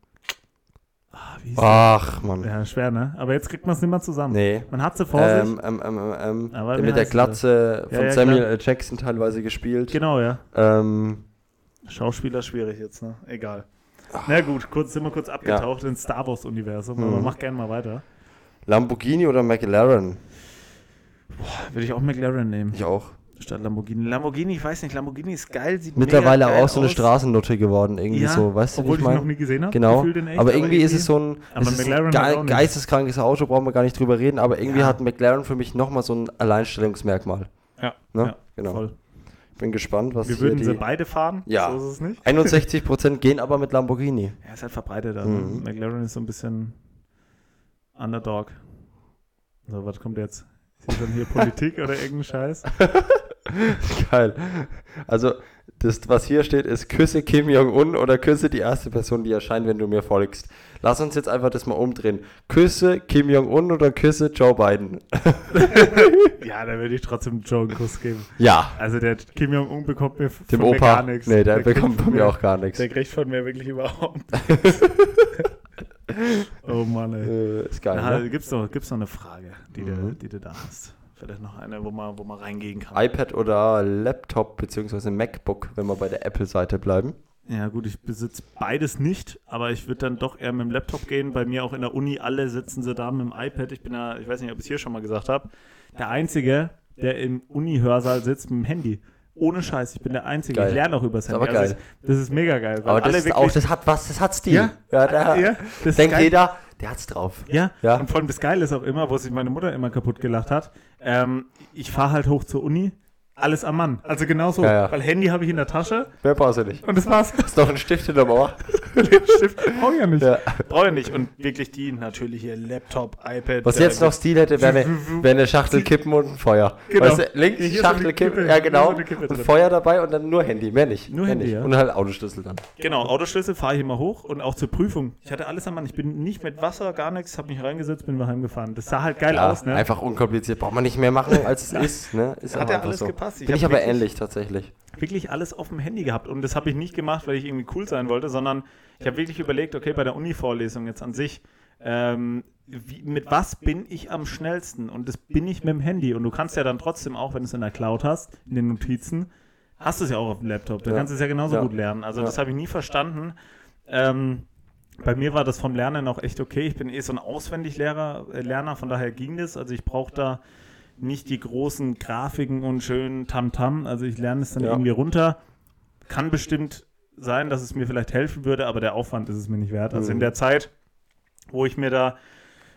Ah, Ach, Mann. der? Ja, schwer, ne? Aber jetzt kriegt man es nicht mehr zusammen. Nee. Man hat sie vor sich. Ähm, ähm, ähm, ähm, ähm, Aber mit der? Glatze Ja, von ja, Samuel. L. Jackson teilweise gespielt. Genau, ja. Ähm, Schauspieler schwierig jetzt, ne? Egal. Na gut, kurz, sind wir kurz abgetaucht ins Star Wars-Universum, aber Mhm. mach gerne mal weiter. Lamborghini oder McLaren? Würde ich auch McLaren nehmen. Ich auch. Statt Lamborghini. Lamborghini, ich weiß nicht, Lamborghini ist geil, sieht Mittlerweile mega geil auch so eine aus. Straßennutte geworden, irgendwie Ja, so, weißt du, wie obwohl ich ich ihn noch meine? nie gesehen habe. Genau, echt, aber irgendwie ist es so ein, es ist ein ge geisteskrankes Auto, brauchen wir gar nicht drüber reden, aber irgendwie Ja. hat McLaren für mich nochmal so ein Alleinstellungsmerkmal. Ja, Ne? ja Genau. voll. Bin gespannt, was Wir hier würden die... sie beide fahren, Ja. so ist es nicht. 61% gehen aber mit Lamborghini. Ja, ist halt verbreiteter. Mhm. Ne? McLaren ist so ein bisschen Underdog. So, was kommt jetzt? Ist dann hier <laughs> Politik oder irgendein Scheiß? <laughs> <laughs> Geil. Also, das, was hier steht, ist küsse Kim Jong-un oder küsse die erste Person, die erscheint, wenn du mir folgst. Lass uns jetzt einfach das mal umdrehen. Küsse Kim Jong-un oder küsse Joe Biden? <laughs> ja, da würde ich trotzdem Joe einen Kuss geben. Ja. Also der Kim Jong-un bekommt mir Dem von mir Opa. gar nichts. Nee, der, kriegt bekommt von mir auch gar nichts. Der kriegt von mir wirklich überhaupt <laughs> Oh Mann, ey. Äh, ist geil, Na, ne? gibt's, noch, gibt's noch eine Frage, die, du, Mhm. die du da hast? Vielleicht noch eine, wo man, wo man reingehen kann. iPad oder Laptop beziehungsweise MacBook, wenn wir bei der Apple-Seite bleiben. Ja, gut, ich besitze beides nicht, aber ich würde dann doch eher mit dem Laptop gehen. Bei mir auch in der Uni, alle sitzen sie da mit dem iPad. Ich bin ja, ich weiß nicht, ob ich es hier schon mal gesagt habe, der Einzige, der im Uni-Hörsaal sitzt mit dem Handy. Ohne Scheiß, ich bin der Einzige. Geil. Ich lerne auch übers Ist Handy. aber Also. Das, das ist mega geil. weil Aber das, ist auch, das hat was, das hat Stil. Ja. da, ja, das ist denkt jeder, der hat's drauf. Ja, Ja. und vor allem das Geile ist auch immer, wo sich meine Mutter immer kaputt gelacht hat. Ähm, ich fahre halt hoch zur Uni, alles am Mann. Also genauso, Ja, ja. weil Handy habe ich in der Tasche Mehr brauchst du nicht. und das war's. Ist noch ein Stift in der Mauer. Den Stift brauche ich ja nicht. Ja. Brauche ich nicht. Und wirklich die natürlich hier Laptop, iPad. Was äh, jetzt noch Stil hätte, wäre eine, <laughs> wär Schachtel Kippen und ein Feuer. Genau. Weißt du, links Hier so Schachtel eine Kippen, Kippe, ja genau. so und. Feuer dabei und dann nur Handy, mehr nicht. Nur mehr Handy, nicht. ja. Und halt Autoschlüssel dann. Genau, Autoschlüssel fahre ich immer hoch und auch zur Prüfung. Ich hatte alles am Mann. Ich bin nicht mit Wasser, gar nichts, habe mich reingesetzt, bin wir heimgefahren. Das sah halt geil aus, ne? Einfach unkompliziert. Braucht man nicht mehr machen, als es ist. Ne? Ist Hat ja alles so. gepasst. Ich Bin ich aber wirklich- ähnlich tatsächlich. wirklich alles auf dem Handy gehabt. Und das habe ich nicht gemacht, weil ich irgendwie cool sein wollte, sondern ich habe wirklich überlegt, okay, bei der Uni-Vorlesung jetzt an sich, ähm, wie, mit was bin ich am schnellsten? Und das bin ich mit dem Handy. Und du kannst ja dann trotzdem auch, wenn du es in der Cloud hast, in den Notizen, hast du es ja auch auf dem Laptop. Dann Ja. kannst du es ja genauso Ja. gut lernen. Also Ja. das habe ich nie verstanden. Ähm, bei mir war das vom Lernen auch echt okay. Ich bin eh so ein Auswendiglehrer, äh, Lerner, von daher ging das. Also ich brauche da nicht die großen Grafiken und schönen Tamtam. Also ich lerne es dann Ja. irgendwie runter. Kann bestimmt sein, dass es mir vielleicht helfen würde, aber der Aufwand ist es mir nicht wert. Also Mhm. in der Zeit, wo ich mir da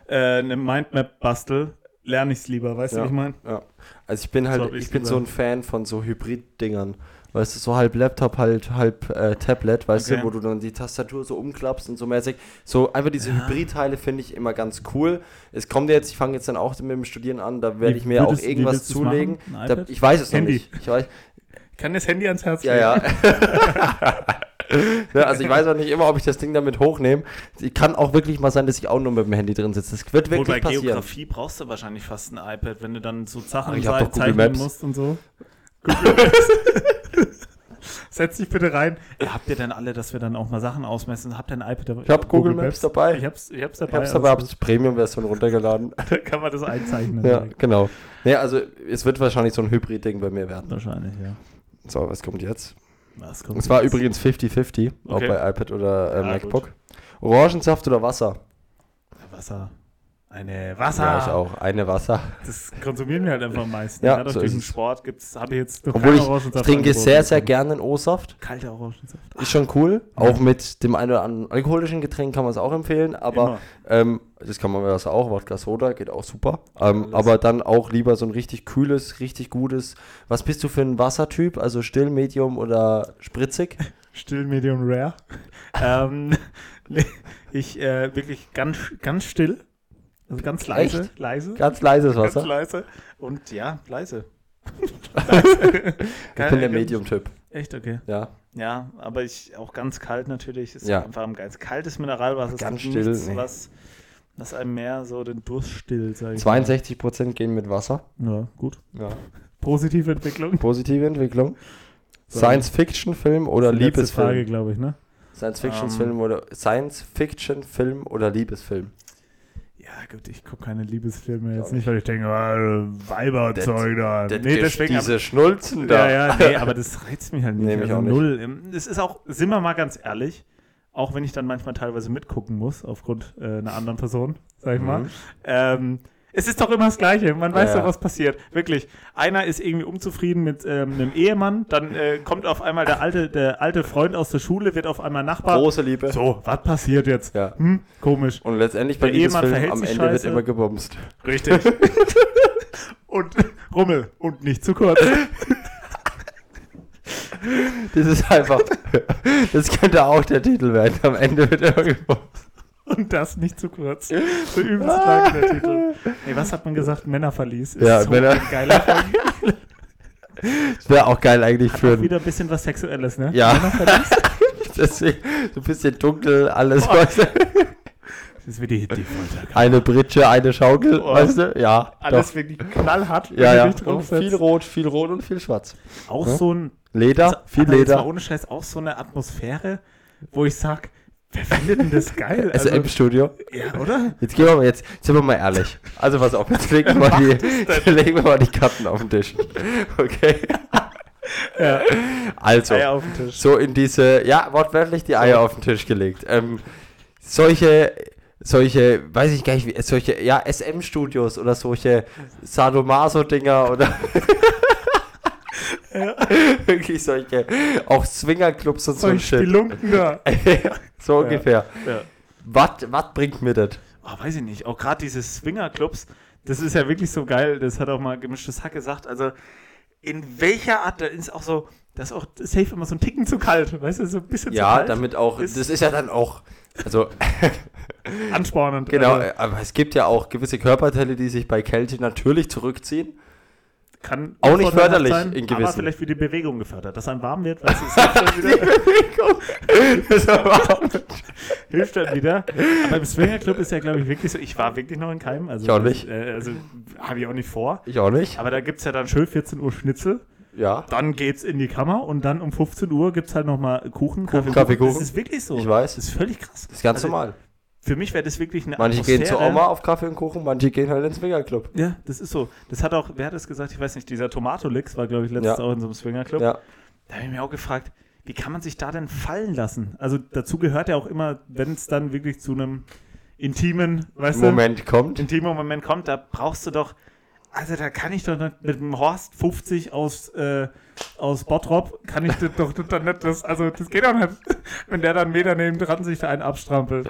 äh, eine Mindmap bastel, lerne ich es lieber. Weißt du, Ja. wie ich meine? Ja. Also ich bin halt, ich ich's bin so ein Fan von so Hybrid-Dingern. Weißt du, so halb Laptop, halt halb äh, Tablet, weißt Okay. du, wo du dann die Tastatur so umklappst und so mäßig. So einfach diese Ja. Hybrid-Teile finde ich immer ganz cool. Es kommt jetzt, ich fange jetzt dann auch mit dem Studieren an, da werde ich mir auch würdest- wie irgendwas zulegen. Da, ich weiß es Handy. noch nicht. Ich weiß, Kann das Handy ans Herz ja, ja. ja. <laughs> Also ich weiß auch nicht immer, ob ich das Ding damit hochnehme. Kann auch wirklich mal sein, dass ich auch nur mit dem Handy drin sitze. Das wird Wohl wirklich bei passieren. Geografie brauchst du wahrscheinlich fast ein iPad, wenn du dann so Sachen Ach, zeichnen Maps. musst und so. <laughs> Google Maps. Setz dich bitte rein. Ja, habt ihr denn alle, dass wir dann auch mal Sachen ausmessen? Habt ihr ein iPad dabei? Ich habe Google, Maps dabei. Ich hab's, ich hab's Ich dabei. habe es dabei, habe also die Premium-Version runtergeladen. <laughs> da kann man das einzeichnen. Ja, direkt. genau. Nee, also es wird wahrscheinlich so ein Hybrid-Ding bei mir werden. Wahrscheinlich, ja. So, was kommt jetzt? Was kommt Es war jetzt? übrigens 50-50, auch Okay. bei iPad oder äh, Ja, MacBook. Orangensaft oder Wasser? Wasser. Eine Wasser. Ja, ich auch. Eine Wasser. Das konsumieren wir halt einfach am meisten. Ja, Ja, durch so ist diesen es. Sport gibt's, habe ich jetzt noch Obwohl ich, trinke sehr, sehr gerne einen O-Saft. Kalter Orangensaft. Ist schon cool. Auch mit dem einen oder anderen alkoholischen Getränk kann man es auch empfehlen. Aber ähm, das kann man das auch. Wodka Soda geht auch super. Ähm, aber dann auch lieber so ein richtig kühles, richtig gutes. Was bist du für ein Wassertyp? Also still, medium oder spritzig? <laughs> Still, medium, rare. <laughs> ähm, <laughs> ich äh, wirklich ganz, ganz still. Also ganz leise. Echt? Leise. Ganz leises Ganz Wasser. leise. Und ja, leise. <laughs> Ich bin der Medium-Typ. Echt, okay. Ja. Ja, aber ich auch ganz kalt natürlich. Ist Ja. einfach am ganz kaltes Mineralwasser. ist Ganz nichts, still, nee. was, was einem mehr so den Durst stillt, sag ich 62% gehen mit Wasser. Ja, gut. Ja. Positive Entwicklung. Positive Entwicklung. So. Science-Fiction-Film oder letzte Frage, Liebesfilm? glaube ich, ne? Science-Fiction-Film oder Science-Fiction-Film oder Liebesfilm? Ja, gut, ich gucke keine Liebesfilme jetzt nicht, weil ich denke, ah, Weiberzeug da. Das Nee, deswegen. diese Schnulzen da. ja, ja, nee, aber das <laughs> reizt mich halt nicht. Nee, mich also auch nicht. null. Ähm, Es ist auch, sind wir mal ganz ehrlich, auch wenn ich dann manchmal teilweise mitgucken muss, aufgrund äh, einer anderen Person, sag ich mal. Mhm. Ähm, Es ist doch immer das Gleiche. Man weiß Ja, doch, was passiert. Wirklich. Einer ist irgendwie unzufrieden mit ähm, einem Ehemann, dann äh, kommt auf einmal der alte, der alte Freund aus der Schule, wird auf einmal Nachbar. Große Liebe. So, was passiert jetzt? Ja. Hm, komisch. Und letztendlich bei Film verhält am Ende wird scheiße. immer gebumst. Richtig. <laughs> und Rummel. Und nicht zu kurz. Das ist einfach. das könnte auch der Titel werden. Am Ende wird immer gebumst. <laughs> Und das nicht zu kurz. So übelst lang der Titel. Ey, was hat man gesagt? Männerverlies. Ist Ja, so Männer- ein geiler. Das <laughs> wäre auch geil eigentlich Hat für auch wieder ein bisschen was Sexuelles, ne? Ja. Männerverlies. <laughs> Deswegen so ein bisschen dunkel, alles. Boah. Weißt du? Das ist wie die, die Folter. Eine Britsche, eine Schaukel, Oh. weißt du? Ja. Alles doch. wirklich knallhart. Ja, ja. Und viel rot, viel rot und viel schwarz. Auch Ja. so ein Leder, viel jetzt mal Leder. ohne Scheiß auch so eine Atmosphäre, wo ich sag, wer findet denn das geil? Also, SM-Studio. ja, oder? Jetzt gehen wir mal, jetzt sind wir mal ehrlich. Also pass auf, jetzt legen wir, mal die, legen wir mal die Karten auf den Tisch. Okay. Ja. Also, so in diese, ja, wortwörtlich die Eier auf den Tisch gelegt. Ähm, solche, solche, weiß ich gar nicht, wie, solche, ja, SM-Studios oder solche Sadomaso-Dinger oder <laughs> <laughs> wirklich solche, auch Swingerclubs und so ein Shit. Spelunken da. <laughs> so ungefähr. Ja. Was bringt mir das? Oh, weiß ich nicht. Auch gerade diese Swingerclubs, das ist ja wirklich so geil. Das hat auch mal gemischtes Hack gesagt. Also, in welcher Art, da ist auch so, das ist auch safe immer so ein Ticken zu kalt. Weißt du, so ein bisschen zu Ja, kalt. damit auch, Ist- das ist ja dann auch, also <laughs> Anspornend. genau, Also, aber es gibt ja auch gewisse Körperteile, die sich bei Kälte natürlich zurückziehen. Kann auch nicht förderlich in Aber gewissen. vielleicht für die Bewegung gefördert, dass einem warm wird. Weißt du, es hilft dann <laughs> wieder. <laughs> Hilft dann wieder. Aber im Swingerclub ist ja, glaube ich, wirklich so. Ich war wirklich noch in Keim. Also, Ich auch nicht. äh, also, habe ich auch nicht vor. ich auch nicht. Aber da gibt es ja dann schön 14 Uhr Schnitzel. Ja, Dann geht's in die Kammer und dann um 15 Uhr gibt es halt nochmal Kuchen, Kuchen, Kaffee, Kaffeekuchen. Das ist wirklich so. ich weiß. Das ist völlig krass. Das ist ganz Also, normal. Für mich wäre das wirklich eine Manche gehen zur Atmosphäre- Oma auf Kaffee und Kuchen, manche gehen halt ins Swingerclub. Ja, das ist so. Das hat auch, wer hat das gesagt? Ich weiß nicht, dieser Tomatolix war, glaube ich, letztens Ja. auch in so einem Swingerclub. Ja. Da habe ich mir auch gefragt, wie kann man sich da denn fallen lassen? Also dazu gehört ja auch immer, wenn es dann wirklich zu einem intimen, weißt Moment kommt. du, intimen Moment kommt, da brauchst du doch, also da kann ich doch mit dem Horst 50 aus, äh, aus Bottrop, kann ich das doch dann nicht, das, also das geht doch nicht, wenn der dann einen Meter neben dran sich da einen abstrampelt.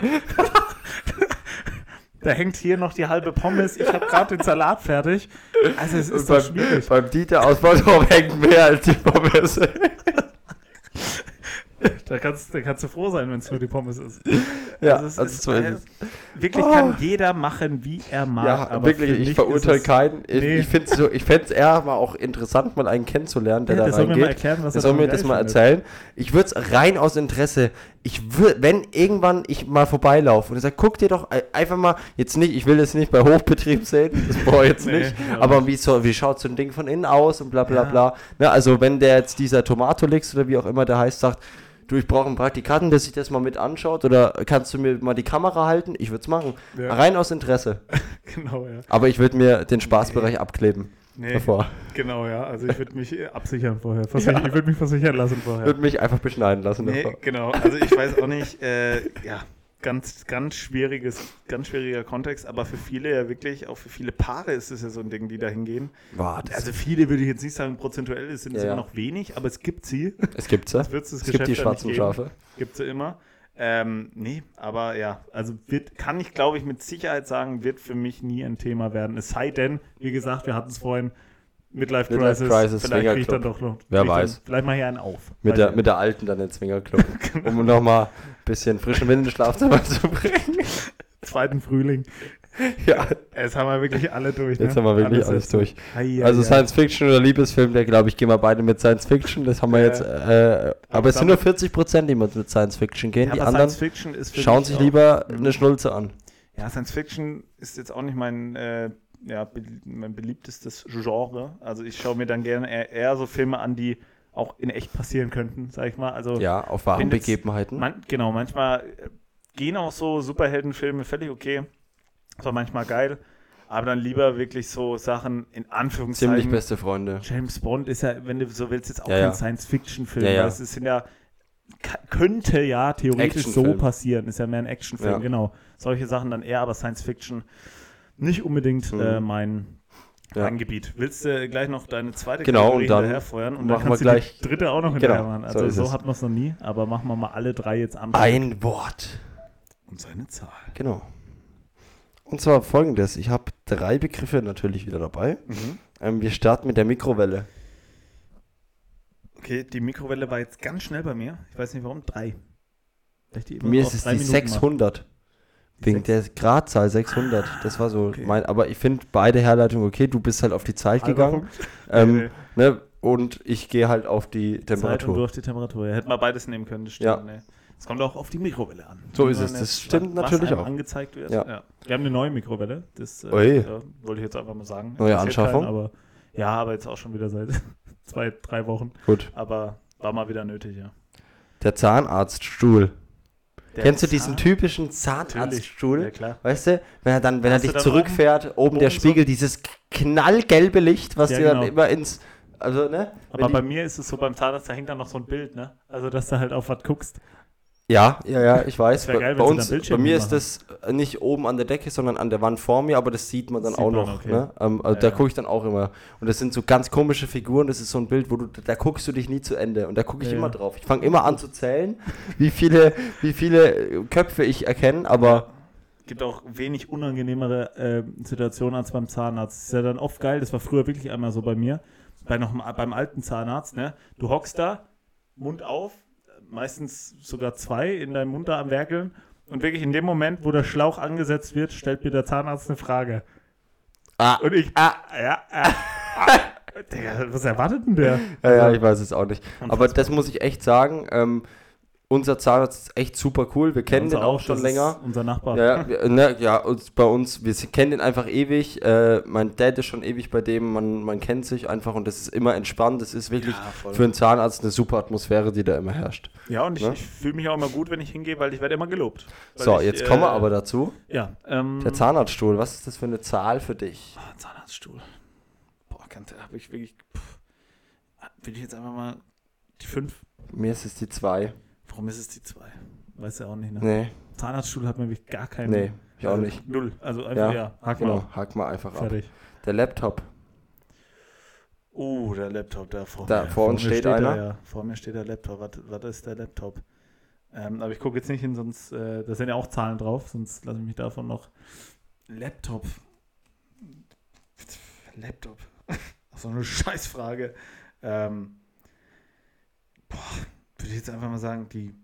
Da hängt hier noch die halbe Pommes. Ich habe gerade den Salat fertig. Also es ist doch schwierig. beim Dieter aus Bottrop hängt mehr als die Pommes. <laughs> Da kannst, da kannst du froh sein, wenn es nur die Pommes ist. ja, Also also ist, äh. Wirklich Oh. kann jeder machen, wie er mag. Ja, aber wirklich, ich verurteile keinen. Ich, Nee. ich finde es so, ich eher mal auch interessant, mal einen kennenzulernen, der Ja, da der soll mir mal reingeht. erklären, was er soll mir das mal erzählen. Ich würde es rein aus Interesse, ich würd, wenn irgendwann ich mal vorbeilaufe und ich sage, guck dir doch ei- einfach mal, jetzt nicht, ich will das nicht bei Hochbetrieb sehen, das brauche ich jetzt <laughs> Nee, nicht, ja. aber wie, so, wie schaut so ein Ding von innen aus und bla bla Ja. bla. Ne, also wenn der jetzt dieser Tomatolix oder wie auch immer der heißt, sagt, du, ich brauche einen Praktikanten, der sich das mal mit anschaut oder kannst du mir mal die Kamera halten? Ich würde es machen. Ja. Rein aus Interesse. <laughs> Genau, ja. Aber ich würde mir den Spaßbereich abkleben Nee, davor. genau, ja. Also ich würde mich äh, absichern vorher. <laughs> Versichern, Ich würde mich versichern lassen vorher. Würde mich einfach beschneiden lassen Nee, davor. genau. Also ich weiß auch nicht, äh, ja, ganz, ganz schwieriges, ganz schwieriger Kontext, aber für viele ja wirklich, auch für viele Paare ist es ja so ein Ding, die da hingehen. Also viele würde ich jetzt nicht sagen, prozentuell sind es Ja, immer noch wenig, aber es gibt sie. es gibt sie. Es Es gibt die schwarzen. Schafe. Gibt sie immer. Ähm, nee, aber ja, also wird, kann ich, glaube ich, mit Sicherheit sagen, wird für mich nie ein Thema werden. Es sei denn, wie gesagt, wir hatten es vorhin, Midlife Midlife Crisis, Crisis, vielleicht kriege ich dann doch noch. Wer weiß. Dann, vielleicht mal hier einen auf. Mit der, mit der alten dann den Zwingerclub. <laughs> um nochmal bisschen frischen Wind ins Schlafzimmer zu bringen. <laughs> Zweiten Frühling. ja, Jetzt haben wir wirklich alle durch. jetzt ne? haben wir wirklich alles Sätze. durch. Ei, ei, Also. Science Fiction oder Liebesfilm, der glaube ich, gehen wir beide mit Science Fiction. Das haben wir Ja. jetzt. Äh, aber es sind nur damit- 40 Prozent, die mit Science Fiction gehen. Ja, die anderen schauen sich lieber eine Schnulze an. Ja, Science Fiction ist jetzt auch nicht mein, äh, ja, mein beliebtestes Genre. Also ich schaue mir dann gerne eher, eher so Filme an, die auch in echt passieren könnten, sag ich mal. Also Ja, auf wahren Begebenheiten. man, genau, manchmal gehen auch so Superheldenfilme völlig okay. Das war manchmal geil. Aber dann lieber wirklich so Sachen in Anführungszeichen. Ziemlich beste Freunde. James Bond ist ja, wenn du so willst, jetzt auch Ja, kein ja. Science-Fiction-Film. Ja, Es sind ja, könnte ja theoretisch so passieren. Ist ja mehr ein Actionfilm, genau. Solche Sachen dann eher, aber Science-Fiction, nicht unbedingt Mhm. äh, mein, Ja. mein Gebiet. Willst du gleich noch deine zweite Genau, und dann hinterherfeuern und dann machen wir kannst du gleich- die dritte auch noch Genau, hinterher machen. so Also so, es. hat man es noch nie, aber machen wir mal alle drei jetzt am Ein Wort. und seine Zahl. Genau. Und zwar folgendes: Ich habe drei Begriffe natürlich wieder dabei. Mhm. Ähm, wir starten mit der Mikrowelle. Okay, die Mikrowelle war jetzt ganz schnell bei mir. Ich weiß nicht warum. Drei. Die Mir so ist es die Minuten 600. Wegen sechs- der Gradzahl 600. Das war so okay. mein. Aber ich finde beide Herleitungen okay. Du bist halt auf die Zeit Halber gegangen. <laughs> Ähm, Nee, Ne? Und ich gehe halt auf die Zeit und du Temperatur. auf die Temperatur. Ja, hätten wir beides nehmen können, das stimmt. Ja. Nee. Es kommt auch auf die Mikrowelle an. So ist es. Das stimmt was natürlich auch. angezeigt wird. Ja. Wir haben eine neue Mikrowelle. Das äh, ja, wollte ich jetzt einfach mal sagen. Neue Anschaffung? keinen, aber, ja, aber jetzt auch schon wieder seit <laughs> zwei, drei Wochen. Gut. Aber war mal wieder nötig, ja. Der Zahnarztstuhl. Der Kennst du diesen Typischen. Zahnratzstuhl? Ja, klar. Weißt du, wenn er dann, wenn er Hast du dich dann zurückfährt, oben, der oben so- Spiegel, dieses knallgelbe Licht, was Ja, dir dann genau. immer ins, also ne? Aber bei mir ist es so, beim Zahnarzt, da hängt dann noch so ein Bild, ne? Also, dass du halt auf was guckst. Ja, ja, ja, ich weiß. Bei, geil, bei uns, bei mir ist machen. das äh, nicht oben an der Decke, sondern an der Wand vor mir, aber das sieht man dann Sieht auch man, noch. okay. Ne? Ähm, also Ja, da ja. gucke ich dann auch immer. Und das sind so ganz komische Figuren. Das ist so ein Bild, wo du, da guckst du dich nie zu Ende. Und da gucke ich Ja, immer ja. drauf. Ich fange immer an zu zählen, wie viele, wie viele äh, Köpfe ich erkenne, aber gibt auch wenig unangenehmere äh, Situationen als beim Zahnarzt. Das ist ja dann oft geil, das war früher wirklich einmal so bei mir, bei noch, beim alten Zahnarzt, ne? Du hockst da, Mund auf, meistens sogar zwei in deinem Mund da am Werkeln und wirklich in dem Moment, wo der Schlauch angesetzt wird, stellt mir der Zahnarzt eine Frage. ah, Und ich, ah, ja, ah, ah. <laughs> Digga, was erwartet denn der? Ja, ja, ich weiß es auch nicht. Aber das muss ich echt sagen. Ähm, unser Zahnarzt ist echt super cool. Wir kennen unser den auch schon länger. Unser Nachbar. Ja, ja, <laughs> wir- ne, ja uns, bei uns, wir kennen den einfach ewig. Äh, mein Dad ist schon ewig bei dem, man, man kennt sich einfach und das ist immer entspannt. Das ist wirklich Ja, für einen Zahnarzt eine super Atmosphäre, die da immer herrscht. Ja, und ich, Ne? ich fühle mich auch immer gut, wenn ich hingehe, weil ich werde immer gelobt. So, ich, jetzt kommen wir äh, aber dazu. Ja, ähm, Der Zahnarztstuhl, was ist das für eine Zahl für dich? Ah, Zahnarztstuhl. Boah, ganz habe ich wirklich. Pff, will ich jetzt einfach mal die 5? Mir ist es die 2. Warum ist es die 2? Weiß ja auch nicht, ne? Nee, Zahnarztstuhl hat mir wirklich gar keinen. nee, ich auch also nicht. Null. Also Ja, einfach, ja, hack mal Genau, auf. hack mal einfach ab. Fertig. Der Laptop. Oh, der Laptop da vor Da mir. vor uns mir steht der, einer. ja. Vor mir steht der Laptop. Was, was ist der Laptop? Ähm, aber ich gucke jetzt nicht hin, sonst. Äh, da sind ja auch Zahlen drauf, sonst lasse ich mich davon noch. Laptop. Laptop. <laughs> so eine Scheißfrage. Ähm, boah, würde ich jetzt einfach mal sagen, die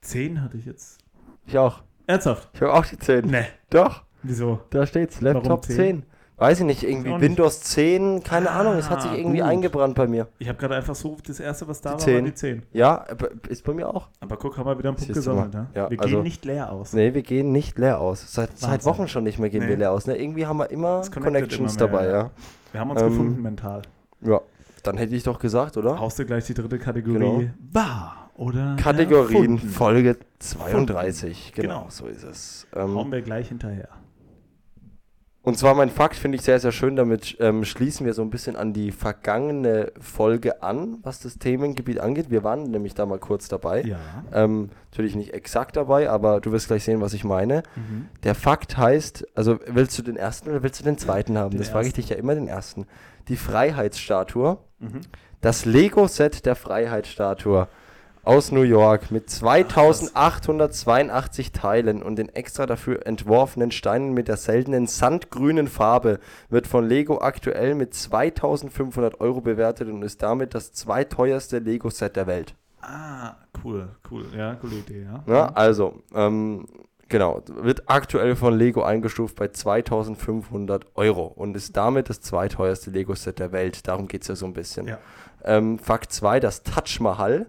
10 hatte ich jetzt. Ich auch. Ernsthaft? Ich habe auch die 10. Ne. Doch. Wieso? Da steht's, Laptop 10? 10? Weiß ich nicht, irgendwie nicht. Windows 10, keine Ah, Ahnung, es hat sich irgendwie gut. eingebrannt bei mir. Ich habe gerade einfach so, das erste, was da Die war, 10. war die 10. Ja, ist bei mir auch. Aber guck, haben wir wieder einen Punkt gesammelt, ne? Ja, Wir also- gehen nicht leer aus. Nee, wir gehen nicht leer aus. Seit, seit. Wochen schon nicht mehr gehen Nee. wir leer aus. Ne? Irgendwie haben wir immer Connections immer mehr, dabei, ja. ja. Wir haben uns Ähm, gefunden mental. Ja, dann hätte ich doch gesagt, oder? Haust du gleich die dritte Kategorie. Genau. Wahr oder Kategorien, erfunden? Folge 32. Genau, Genau. so ist es. Hauen Ähm, wir gleich hinterher. und zwar mein Fakt finde ich sehr, sehr schön. Damit ähm, schließen wir so ein bisschen an die vergangene Folge an, was das Themengebiet angeht. Wir waren nämlich da mal kurz dabei. Ja. Ähm, natürlich nicht exakt dabei, aber du wirst gleich sehen, was ich meine. Mhm. Der Fakt heißt, also willst du den ersten oder willst du den zweiten haben? Den das frage ich dich ja immer den ersten. Die Freiheitsstatue, Mhm. das Lego-Set der Freiheitsstatue aus New York mit 2882 Teilen und den extra dafür entworfenen Steinen mit der seltenen sandgrünen Farbe wird von Lego aktuell mit 2500 Euro bewertet und ist damit das zweiteuerste Lego-Set der Welt. Ah, cool, cool. Ja, coole Idee, ja. Ja, also, ähm, genau, wird aktuell von Lego eingestuft bei 2500 Euro und ist damit das zweiteuerste Lego-Set der Welt. Darum geht es ja so ein bisschen. Ja. Ähm, Fakt 2, das Taj Mahal.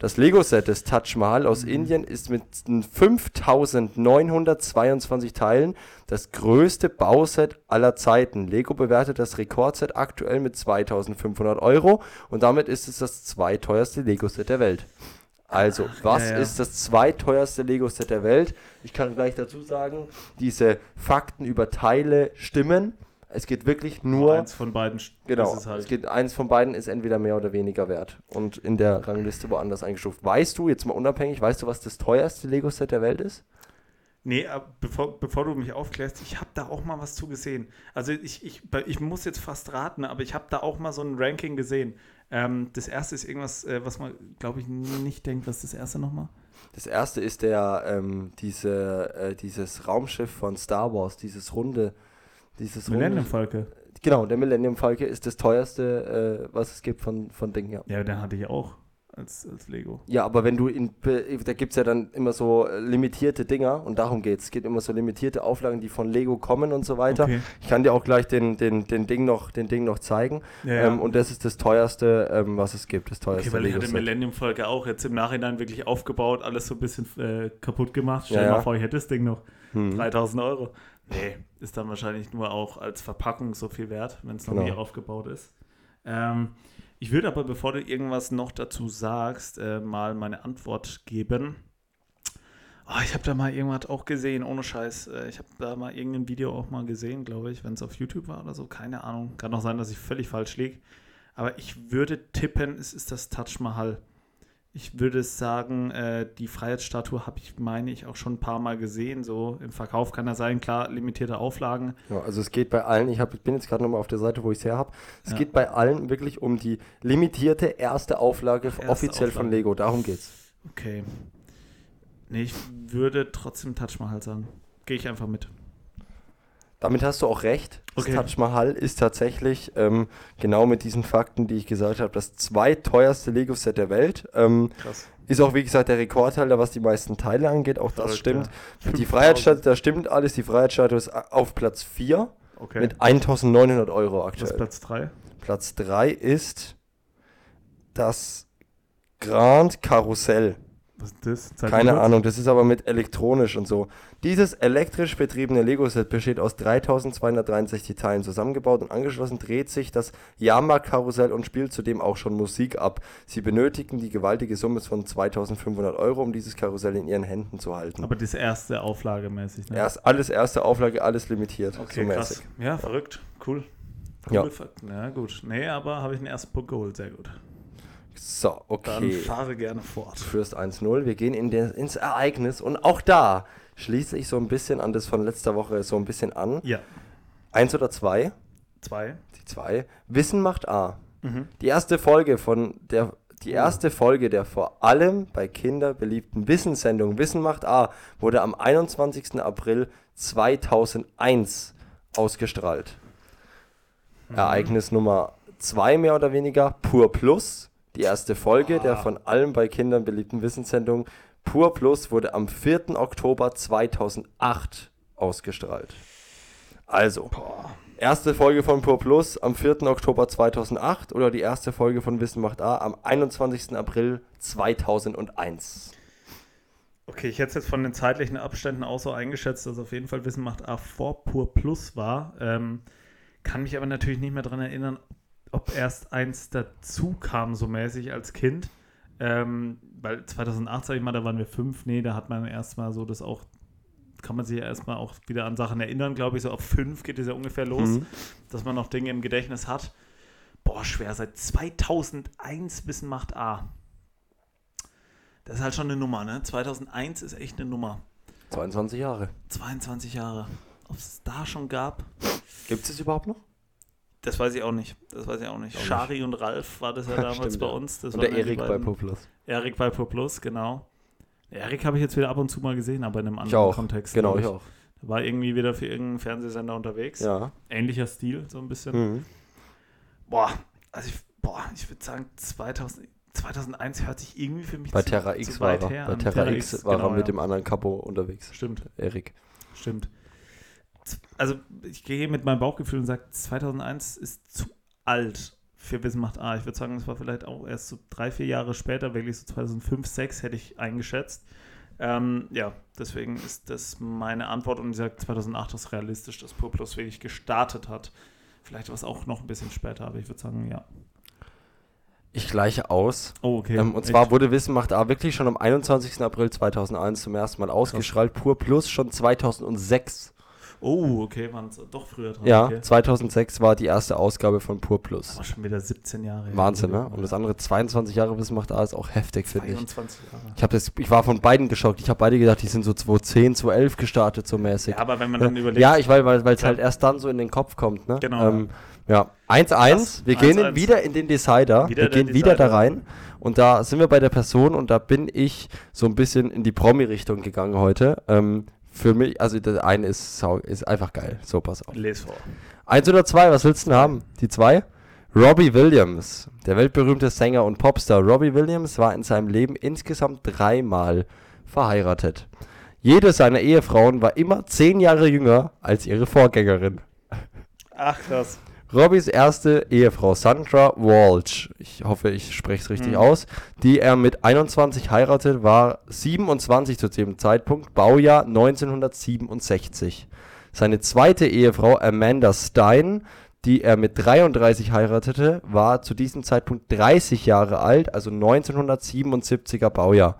Das Lego-Set des Taj Mahal aus Indien ist mit 5922 Teilen das größte Bauset aller Zeiten. Lego bewertet das Rekordset aktuell mit 2500 Euro und damit ist es das zweiteuerste Lego-Set der Welt. Also, was ja, ja. ist das zweiteuerste Lego-Set der Welt? Ich kann gleich dazu sagen, diese Fakten über Teile stimmen. Es geht wirklich nur eins von beiden. Genau, ist es halt. es geht, eins von beiden ist entweder mehr oder weniger wert und in der Rangliste woanders eingestuft. Weißt du, jetzt mal unabhängig, weißt du, was das teuerste Lego-Set der Welt ist? Nee, äh, bevor, bevor du mich aufklärst, ich habe da auch mal was zu gesehen. Also ich, ich, ich muss jetzt fast raten, aber ich habe da auch mal so ein Ranking gesehen. Ähm, das erste ist irgendwas, äh, was man, glaube ich, nicht denkt. Was ist das erste nochmal? Das erste ist der, ähm, diese, äh, dieses Raumschiff von Star Wars, dieses runde, dieses Millennium Falke. Genau, der Millennium Falke ist das teuerste, äh, was es gibt von, von Dingen, ja. Ja, den hatte ich auch als, als Lego. Ja, aber wenn du in, da gibt es ja dann immer so äh, limitierte Dinger und darum geht es. Es gibt immer so limitierte Auflagen, die von Lego kommen und so weiter. Okay. Ich kann dir auch gleich den, den, den, Ding, noch, den Ding noch zeigen. Ja, ja. Ähm, und das ist das teuerste, ähm, was es gibt. Das teuerste Okay, weil ich hatte. Millennium-Folge auch jetzt im Nachhinein wirklich aufgebaut, alles so ein bisschen äh, kaputt gemacht. Stell dir ja. mal vor, ich hätte das Ding noch. Hm. 3000 Euro. Nee, ist dann wahrscheinlich nur auch als Verpackung so viel wert, wenn es noch Genau. nie aufgebaut ist. Ähm, ich würde aber, bevor du irgendwas noch dazu sagst, äh, mal meine Antwort geben. Oh, ich habe da mal irgendwas auch gesehen, ohne Scheiß. Äh, ich habe da mal irgendein Video auch mal gesehen, glaube ich, wenn es auf YouTube war oder so. Keine Ahnung. Kann auch sein, dass ich völlig falsch liege. Aber ich würde tippen, es ist das Taj Mahal. Ich würde sagen, äh, die Freiheitsstatue habe ich, meine ich, auch schon ein paar Mal gesehen. So im Verkauf kann er sein, klar, limitierte Auflagen. Ja, also es geht bei allen, ich, hab, ich bin jetzt gerade nochmal auf der Seite, wo ich es her habe. Es Ja. geht bei allen wirklich um die limitierte erste Auflage Erste offiziell von Auflage. Lego. Darum geht's. Okay. Nee, ich würde trotzdem Taj Mahal sagen. Gehe ich einfach mit. Damit hast du auch recht. Das Okay. Taj Mahal ist tatsächlich ähm, genau mit diesen Fakten, die ich gesagt habe, das zweiteuerste Lego-Set der Welt. Ähm, Krass. ist auch, wie gesagt, der Rekordhalter, was die meisten Teile angeht. Auch das Verrückt, stimmt. ja. Die Freiheitsstatue, <laughs> da stimmt alles. Die Freiheitsstatue ist auf Platz 4 Okay. mit 1900 Euro Was ist aktuell. Platz 3? Platz 3 ist das Grand Karussell. Was ist das? Zeig Keine. Ahnung, das ist aber mit elektronisch und so. Dieses elektrisch betriebene Lego-Set besteht aus 3263 Teilen zusammengebaut und angeschlossen dreht sich das Jahrmarkt-Karussell und spielt zudem auch schon Musik ab. Sie benötigen die gewaltige Summe von 2500 Euro, um dieses Karussell in ihren Händen zu halten. Aber das erste Auflagemäßig, ne? Erst alles erste Auflage, alles limitiert. Okay, so krass. mäßig. Ja, verrückt. Cool. Ja. Coole Fakten. Ja, gut. Nee, aber habe ich den ersten Punkt geholt. Sehr gut. So, Dann okay. fahre gerne fort. Du führst 1-0. Wir gehen in der, ins Ereignis und auch da schließe ich so ein bisschen an das von letzter Woche so ein bisschen an. Ja. Eins oder zwei? Zwei. Die zwei. Wissen macht A. Mhm. Die erste Folge von der die erste Folge der vor allem bei Kindern beliebten Wissenssendung Wissen macht A wurde am 21. April 2001 ausgestrahlt. Ereignis Nummer 2 mehr oder weniger, Pur Plus. Die erste Folge der von allem bei Kindern beliebten Wissenssendung Pur Plus wurde am 4. Oktober 2008 ausgestrahlt. Also, erste Folge von Pur Plus am 4. Oktober 2008 oder die erste Folge von Wissen macht A am 21. April 2001. Okay, ich hätte es jetzt von den zeitlichen Abständen auch so eingeschätzt, dass auf jeden Fall Wissen macht A vor Pur Plus war. Ähm, kann mich aber natürlich nicht mehr daran erinnern, ob erst eins dazu kam, so mäßig als Kind. Ähm, weil 2008, sag ich mal, da waren wir fünf. Nee, da hat man erstmal so das auch, kann man sich ja erstmal auch wieder an Sachen erinnern, glaube ich. So auf fünf geht es ja ungefähr los, Mhm. dass man noch Dinge im Gedächtnis hat. Boah, schwer. Seit 2001 Wissen macht A. Das ist halt schon eine Nummer, ne? 2001 ist echt eine Nummer. 22 Jahre. 22 Jahre. Ob es da schon gab, Gibt es es überhaupt noch? Das weiß ich auch nicht. Das weiß ich auch nicht. Auch nicht. Schari und Ralf war das ja <laughs> damals Stimmt, bei uns. Das Und der die Erik bei beiden. Pur Plus. Erik bei Pro Plus, genau. Erik habe ich jetzt wieder ab und zu mal gesehen, aber in einem Ich anderen auch. Kontext. Genau, glaub ich auch. War irgendwie wieder für irgendeinen Fernsehsender unterwegs. Ja. Ähnlicher Stil, so ein bisschen. Mhm. Boah, also ich, boah, ich würde sagen, 2000, 2001 hört sich irgendwie für mich Bei zu, Terra zu X war weit er. her Bei an. Terra, X war genau, er mit ja. dem anderen Capo unterwegs. Stimmt. Erik. Stimmt. Also ich gehe mit meinem Bauchgefühl und sage, 2001 ist zu alt für Wissen macht A. Ich würde sagen, es war vielleicht auch erst so drei, vier Jahre später, wirklich so 2005, 2006 hätte ich eingeschätzt. Ähm, ja, deswegen ist das meine Antwort und ich sage, 2008 ist realistisch, dass Pur Plus wirklich gestartet hat. Vielleicht war es auch noch ein bisschen später, aber ich würde sagen, ja. Ich gleiche aus. Oh, okay. Ähm, und zwar wurde Wissen macht A wirklich schon am 21. April 2001 zum ersten Mal ausgestrahlt. Pur Plus schon 2006. Oh, okay, waren es doch früher dran. Ja, okay. 2006 war die erste Ausgabe von Pur Plus. Aber schon wieder 17 Jahre. Wahnsinn, ne? Und das andere 22 Jahre Wissen macht A ist auch heftig, finde ich. 22 Jahre. Ich, das, ich war von beiden geschockt. Ich habe beide gedacht, die sind so 2010, 2011 gestartet, so mäßig. Ja, aber wenn man dann überlegt, Ja, ich weiß, weil es Ja. halt erst dann so in den Kopf kommt, ne? Genau. Ähm, ja, 1-1. Krass. Wir gehen in, 1-1. wieder in den Decider. Wieder wir gehen wieder da Decider. rein. Und da sind wir bei der Person und da bin ich so ein bisschen in die Promi-Richtung gegangen heute. Ähm, für mich, also der eine ist, ist einfach geil. So, pass auf. les vor. Eins oder zwei, was willst du denn haben? Die zwei? Robbie Williams, der weltberühmte Sänger und Popstar Robbie Williams war in seinem Leben insgesamt dreimal verheiratet. Jede seiner Ehefrauen war immer zehn Jahre jünger als ihre Vorgängerin. Ach, krass. Robbys erste Ehefrau Sandra Walsh, ich hoffe, ich spreche es richtig Mhm. aus, die er mit 21 heiratet, war 27 zu dem Zeitpunkt, Baujahr 1967. Seine zweite Ehefrau Amanda Stein, die er mit 33 heiratete, war zu diesem Zeitpunkt 30 Jahre alt, also 1977er Baujahr.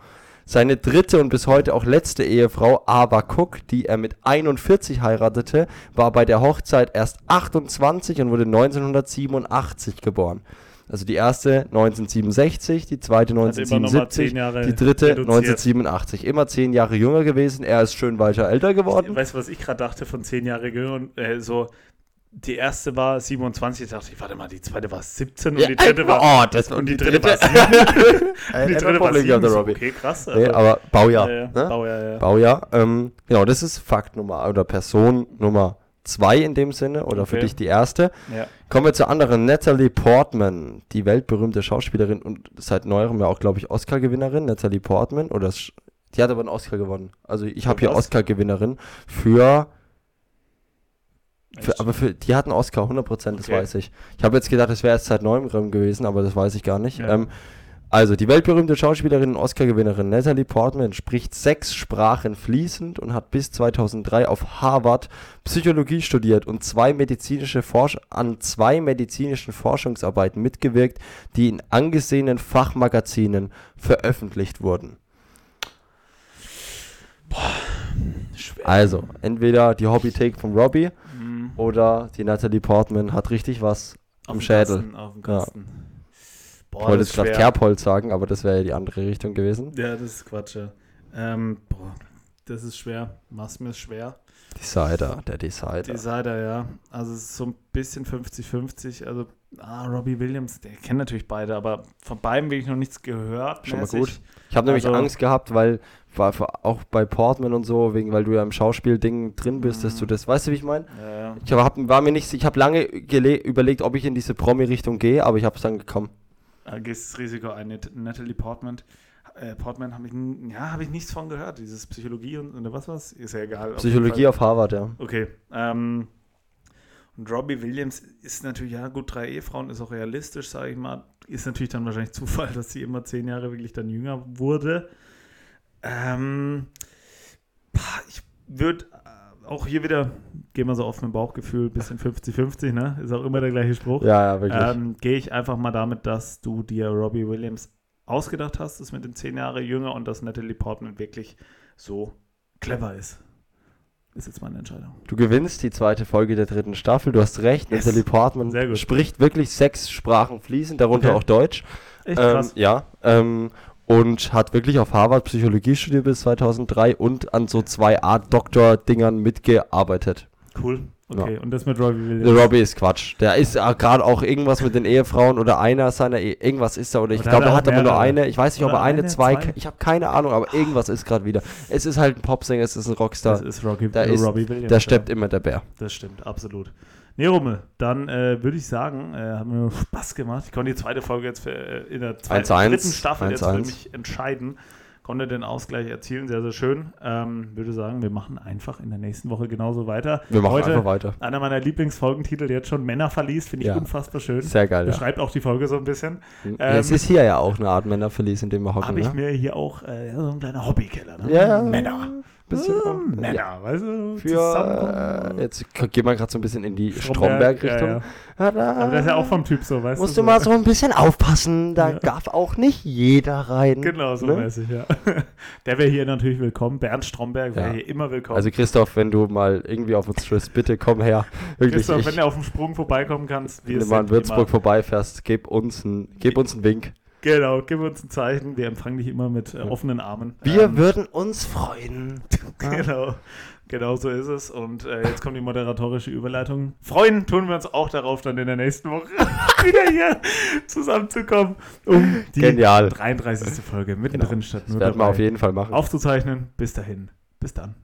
Seine dritte und bis heute auch letzte Ehefrau, Ava Cook, die er mit 41 heiratete, war bei der Hochzeit erst 28 und wurde 1987 geboren. Also die erste 1967, die zweite Also immer noch mal 1977, 10 Jahre die dritte reduziert. 1987. Immer 10 Jahre jünger gewesen. Er ist schön weiter älter geworden. Weißt du, was ich gerade dachte von 10 Jahre jünger? Äh, so, die erste war 27, dachte ich, warte mal, die zweite war 17 und Ja, die dritte war. <laughs> oh, das und die dritte war <laughs> 7. Äh, <laughs> die dritte war Problem gehabt, 7. der So. Okay, krass. Nee, aber Baujahr. ja, ja. ne? Baujahr, ja. Baujahr. Ähm, genau, das ist Fakt Nummer oder Person Nummer zwei in dem Sinne oder für Okay. dich die erste. ja. Kommen wir zur anderen. Natalie Portman, die weltberühmte Schauspielerin und seit neuerem ja auch, glaube ich, Oscar-Gewinnerin. Natalie Portman. Oder die hat aber einen Oscar gewonnen. Also ich habe hier? Oscar-Gewinnerin für, für. Aber für die hat einen Oscar, 100%, das Okay. weiß ich. Ich habe jetzt gedacht, es wäre erst seit neuem gewesen, aber das weiß ich gar nicht. Ja. Ähm, also, die weltberühmte Schauspielerin und Oscar-Gewinnerin Natalie Portman spricht sechs Sprachen fließend und hat bis 2003 auf Harvard Psychologie studiert und zwei medizinische Forsch an zwei medizinischen Forschungsarbeiten mitgewirkt, die in angesehenen Fachmagazinen veröffentlicht wurden. Schwer. Also, entweder die Hobby-Take von Robbie Mhm. oder die Natalie Portman hat richtig was Auf im Schädel. Kasten, auf dem Ja. Kasten. Boah, Ich wollte jetzt gerade. Kerbholz sagen, aber das wäre ja die andere Richtung gewesen. Ja, das ist Quatsch. Ja. Ähm, boah, das ist schwer. Machst mir schwer. Decider, der Decider. Decider, ja. Also es ist so ein bisschen 50-50. Also, ah, Robbie Williams, der kennt natürlich beide, aber von beiden wirklich noch nichts gehört. Schon mal gut. Ich habe nämlich Also- Angst gehabt, weil war für- auch bei Portman und so, wegen weil du ja im Schauspielding drin bist, dass Mhm. du das, weißt du, wie ich meine? Ja, ja. Ich hab, war mir nicht, ich habe lange überlegt, ob ich in diese Promi-Richtung gehe, aber ich habe es dann gekommen. Da gehst das Risiko ein. Nat- Natalie Portman. Äh, Portman habe ich, ja, hab ich nichts von gehört. Dieses Psychologie und, und was was? Ist ja egal. Auf Psychologie Fall. auf Harvard, ja. Okay. Ähm, und Robbie Williams ist natürlich, ja gut, drei Ehefrauen ist auch realistisch, sage ich mal. Ist natürlich dann wahrscheinlich Zufall, <laughs> dass sie immer zehn Jahre wirklich dann jünger wurde. Ähm, ich würde auch hier wieder, gehen wir so auf mein Bauchgefühl, bisschen 50-50, ne? Ist auch immer der gleiche Spruch. Ja, ja, wirklich. Ähm, Gehe ich einfach mal damit, dass du dir Robbie Williams ausgedacht hast, das mit den zehn Jahre jünger und dass Natalie Portman wirklich so clever ist. Ist jetzt meine Entscheidung. Du gewinnst die zweite Folge der dritten Staffel, du hast recht, Yes. Natalie Portman spricht wirklich sechs Sprachen fließend, darunter Okay. auch Deutsch. Echt Ähm, krass. ja, ähm, und hat wirklich auf Harvard Psychologie studiert bis 2003 und an so zwei Art Doktor-Dingern mitgearbeitet. Cool. Okay, und das mit Robbie Der Williams. Robbie ist Quatsch. Der ist äh, gerade auch irgendwas mit den Ehefrauen oder einer seiner e irgendwas ist da oder ich glaube, hat er hat aber nur eine. Ich weiß nicht, ob er eine, eine, zwei, zwei? ich habe keine Ahnung, aber irgendwas ist gerade wieder. Es ist halt ein Popsänger, es ist ein Rockstar. Das ist Rocky, Da äh, ist- Robbie Williams. Da ja. steppt immer der Bär. Das stimmt, absolut. Nee, Rummel, dann äh, würde ich sagen, äh, hat mir Spaß gemacht. Ich konnte die zweite Folge jetzt für, äh, in der zweiten, 1-1, dritten Staffel jetzt für 1-1. mich entscheiden. Konnte den Ausgleich erzielen, sehr, sehr schön. Ähm, würde sagen, wir machen einfach in der nächsten Woche genauso weiter. Wir machen Heute einfach weiter. einer meiner Lieblingsfolgentitel jetzt schon Männer verliest, finde ich Ja. unfassbar schön. Sehr geil, ja. Beschreibt auch die Folge so ein bisschen. Ja, es ist hier ja auch eine Art Männerverlies, in dem wir hocken. Habe ich ne? mir hier auch äh, ja, so ein kleiner Hobbykeller. Ne? Ja. Männer. Bisschen äh, auch. Männer, Ja. weißt du? Für, äh, jetzt gehen wir gerade so ein bisschen in die Stromberg, Stromberg-Richtung. ja, ja. Ja, Aber das ist ja auch vom Typ so, weißt musst du? du mal so ein bisschen aufpassen, da Ja. darf auch nicht jeder rein. Genau, so ne? mäßig, ja. <laughs> Der wäre hier natürlich willkommen. Bernd Stromberg wäre Ja. hier immer willkommen. Also Christoph, wenn du mal irgendwie auf uns stößt, bitte komm her. <laughs> Wirklich, Christoph, ich, wenn du auf dem Sprung vorbeikommen kannst, wenn du mal in Würzburg immer, vorbeifährst, gib uns einen gib uns einen Wink. Genau, gib uns ein Zeichen. Wir empfangen dich immer mit äh, offenen Armen. Wir Ähm, würden uns freuen. <laughs> Genau, genau so ist es. Und äh, jetzt kommt die moderatorische Überleitung. Freuen tun wir uns auch darauf, dann in der nächsten Woche <laughs> wieder hier zusammenzukommen, um die Genial. 33. Folge mittendrin statt Das nur werden wir dabei auf jeden Fall machen. aufzuzeichnen. Bis dahin. Bis dann.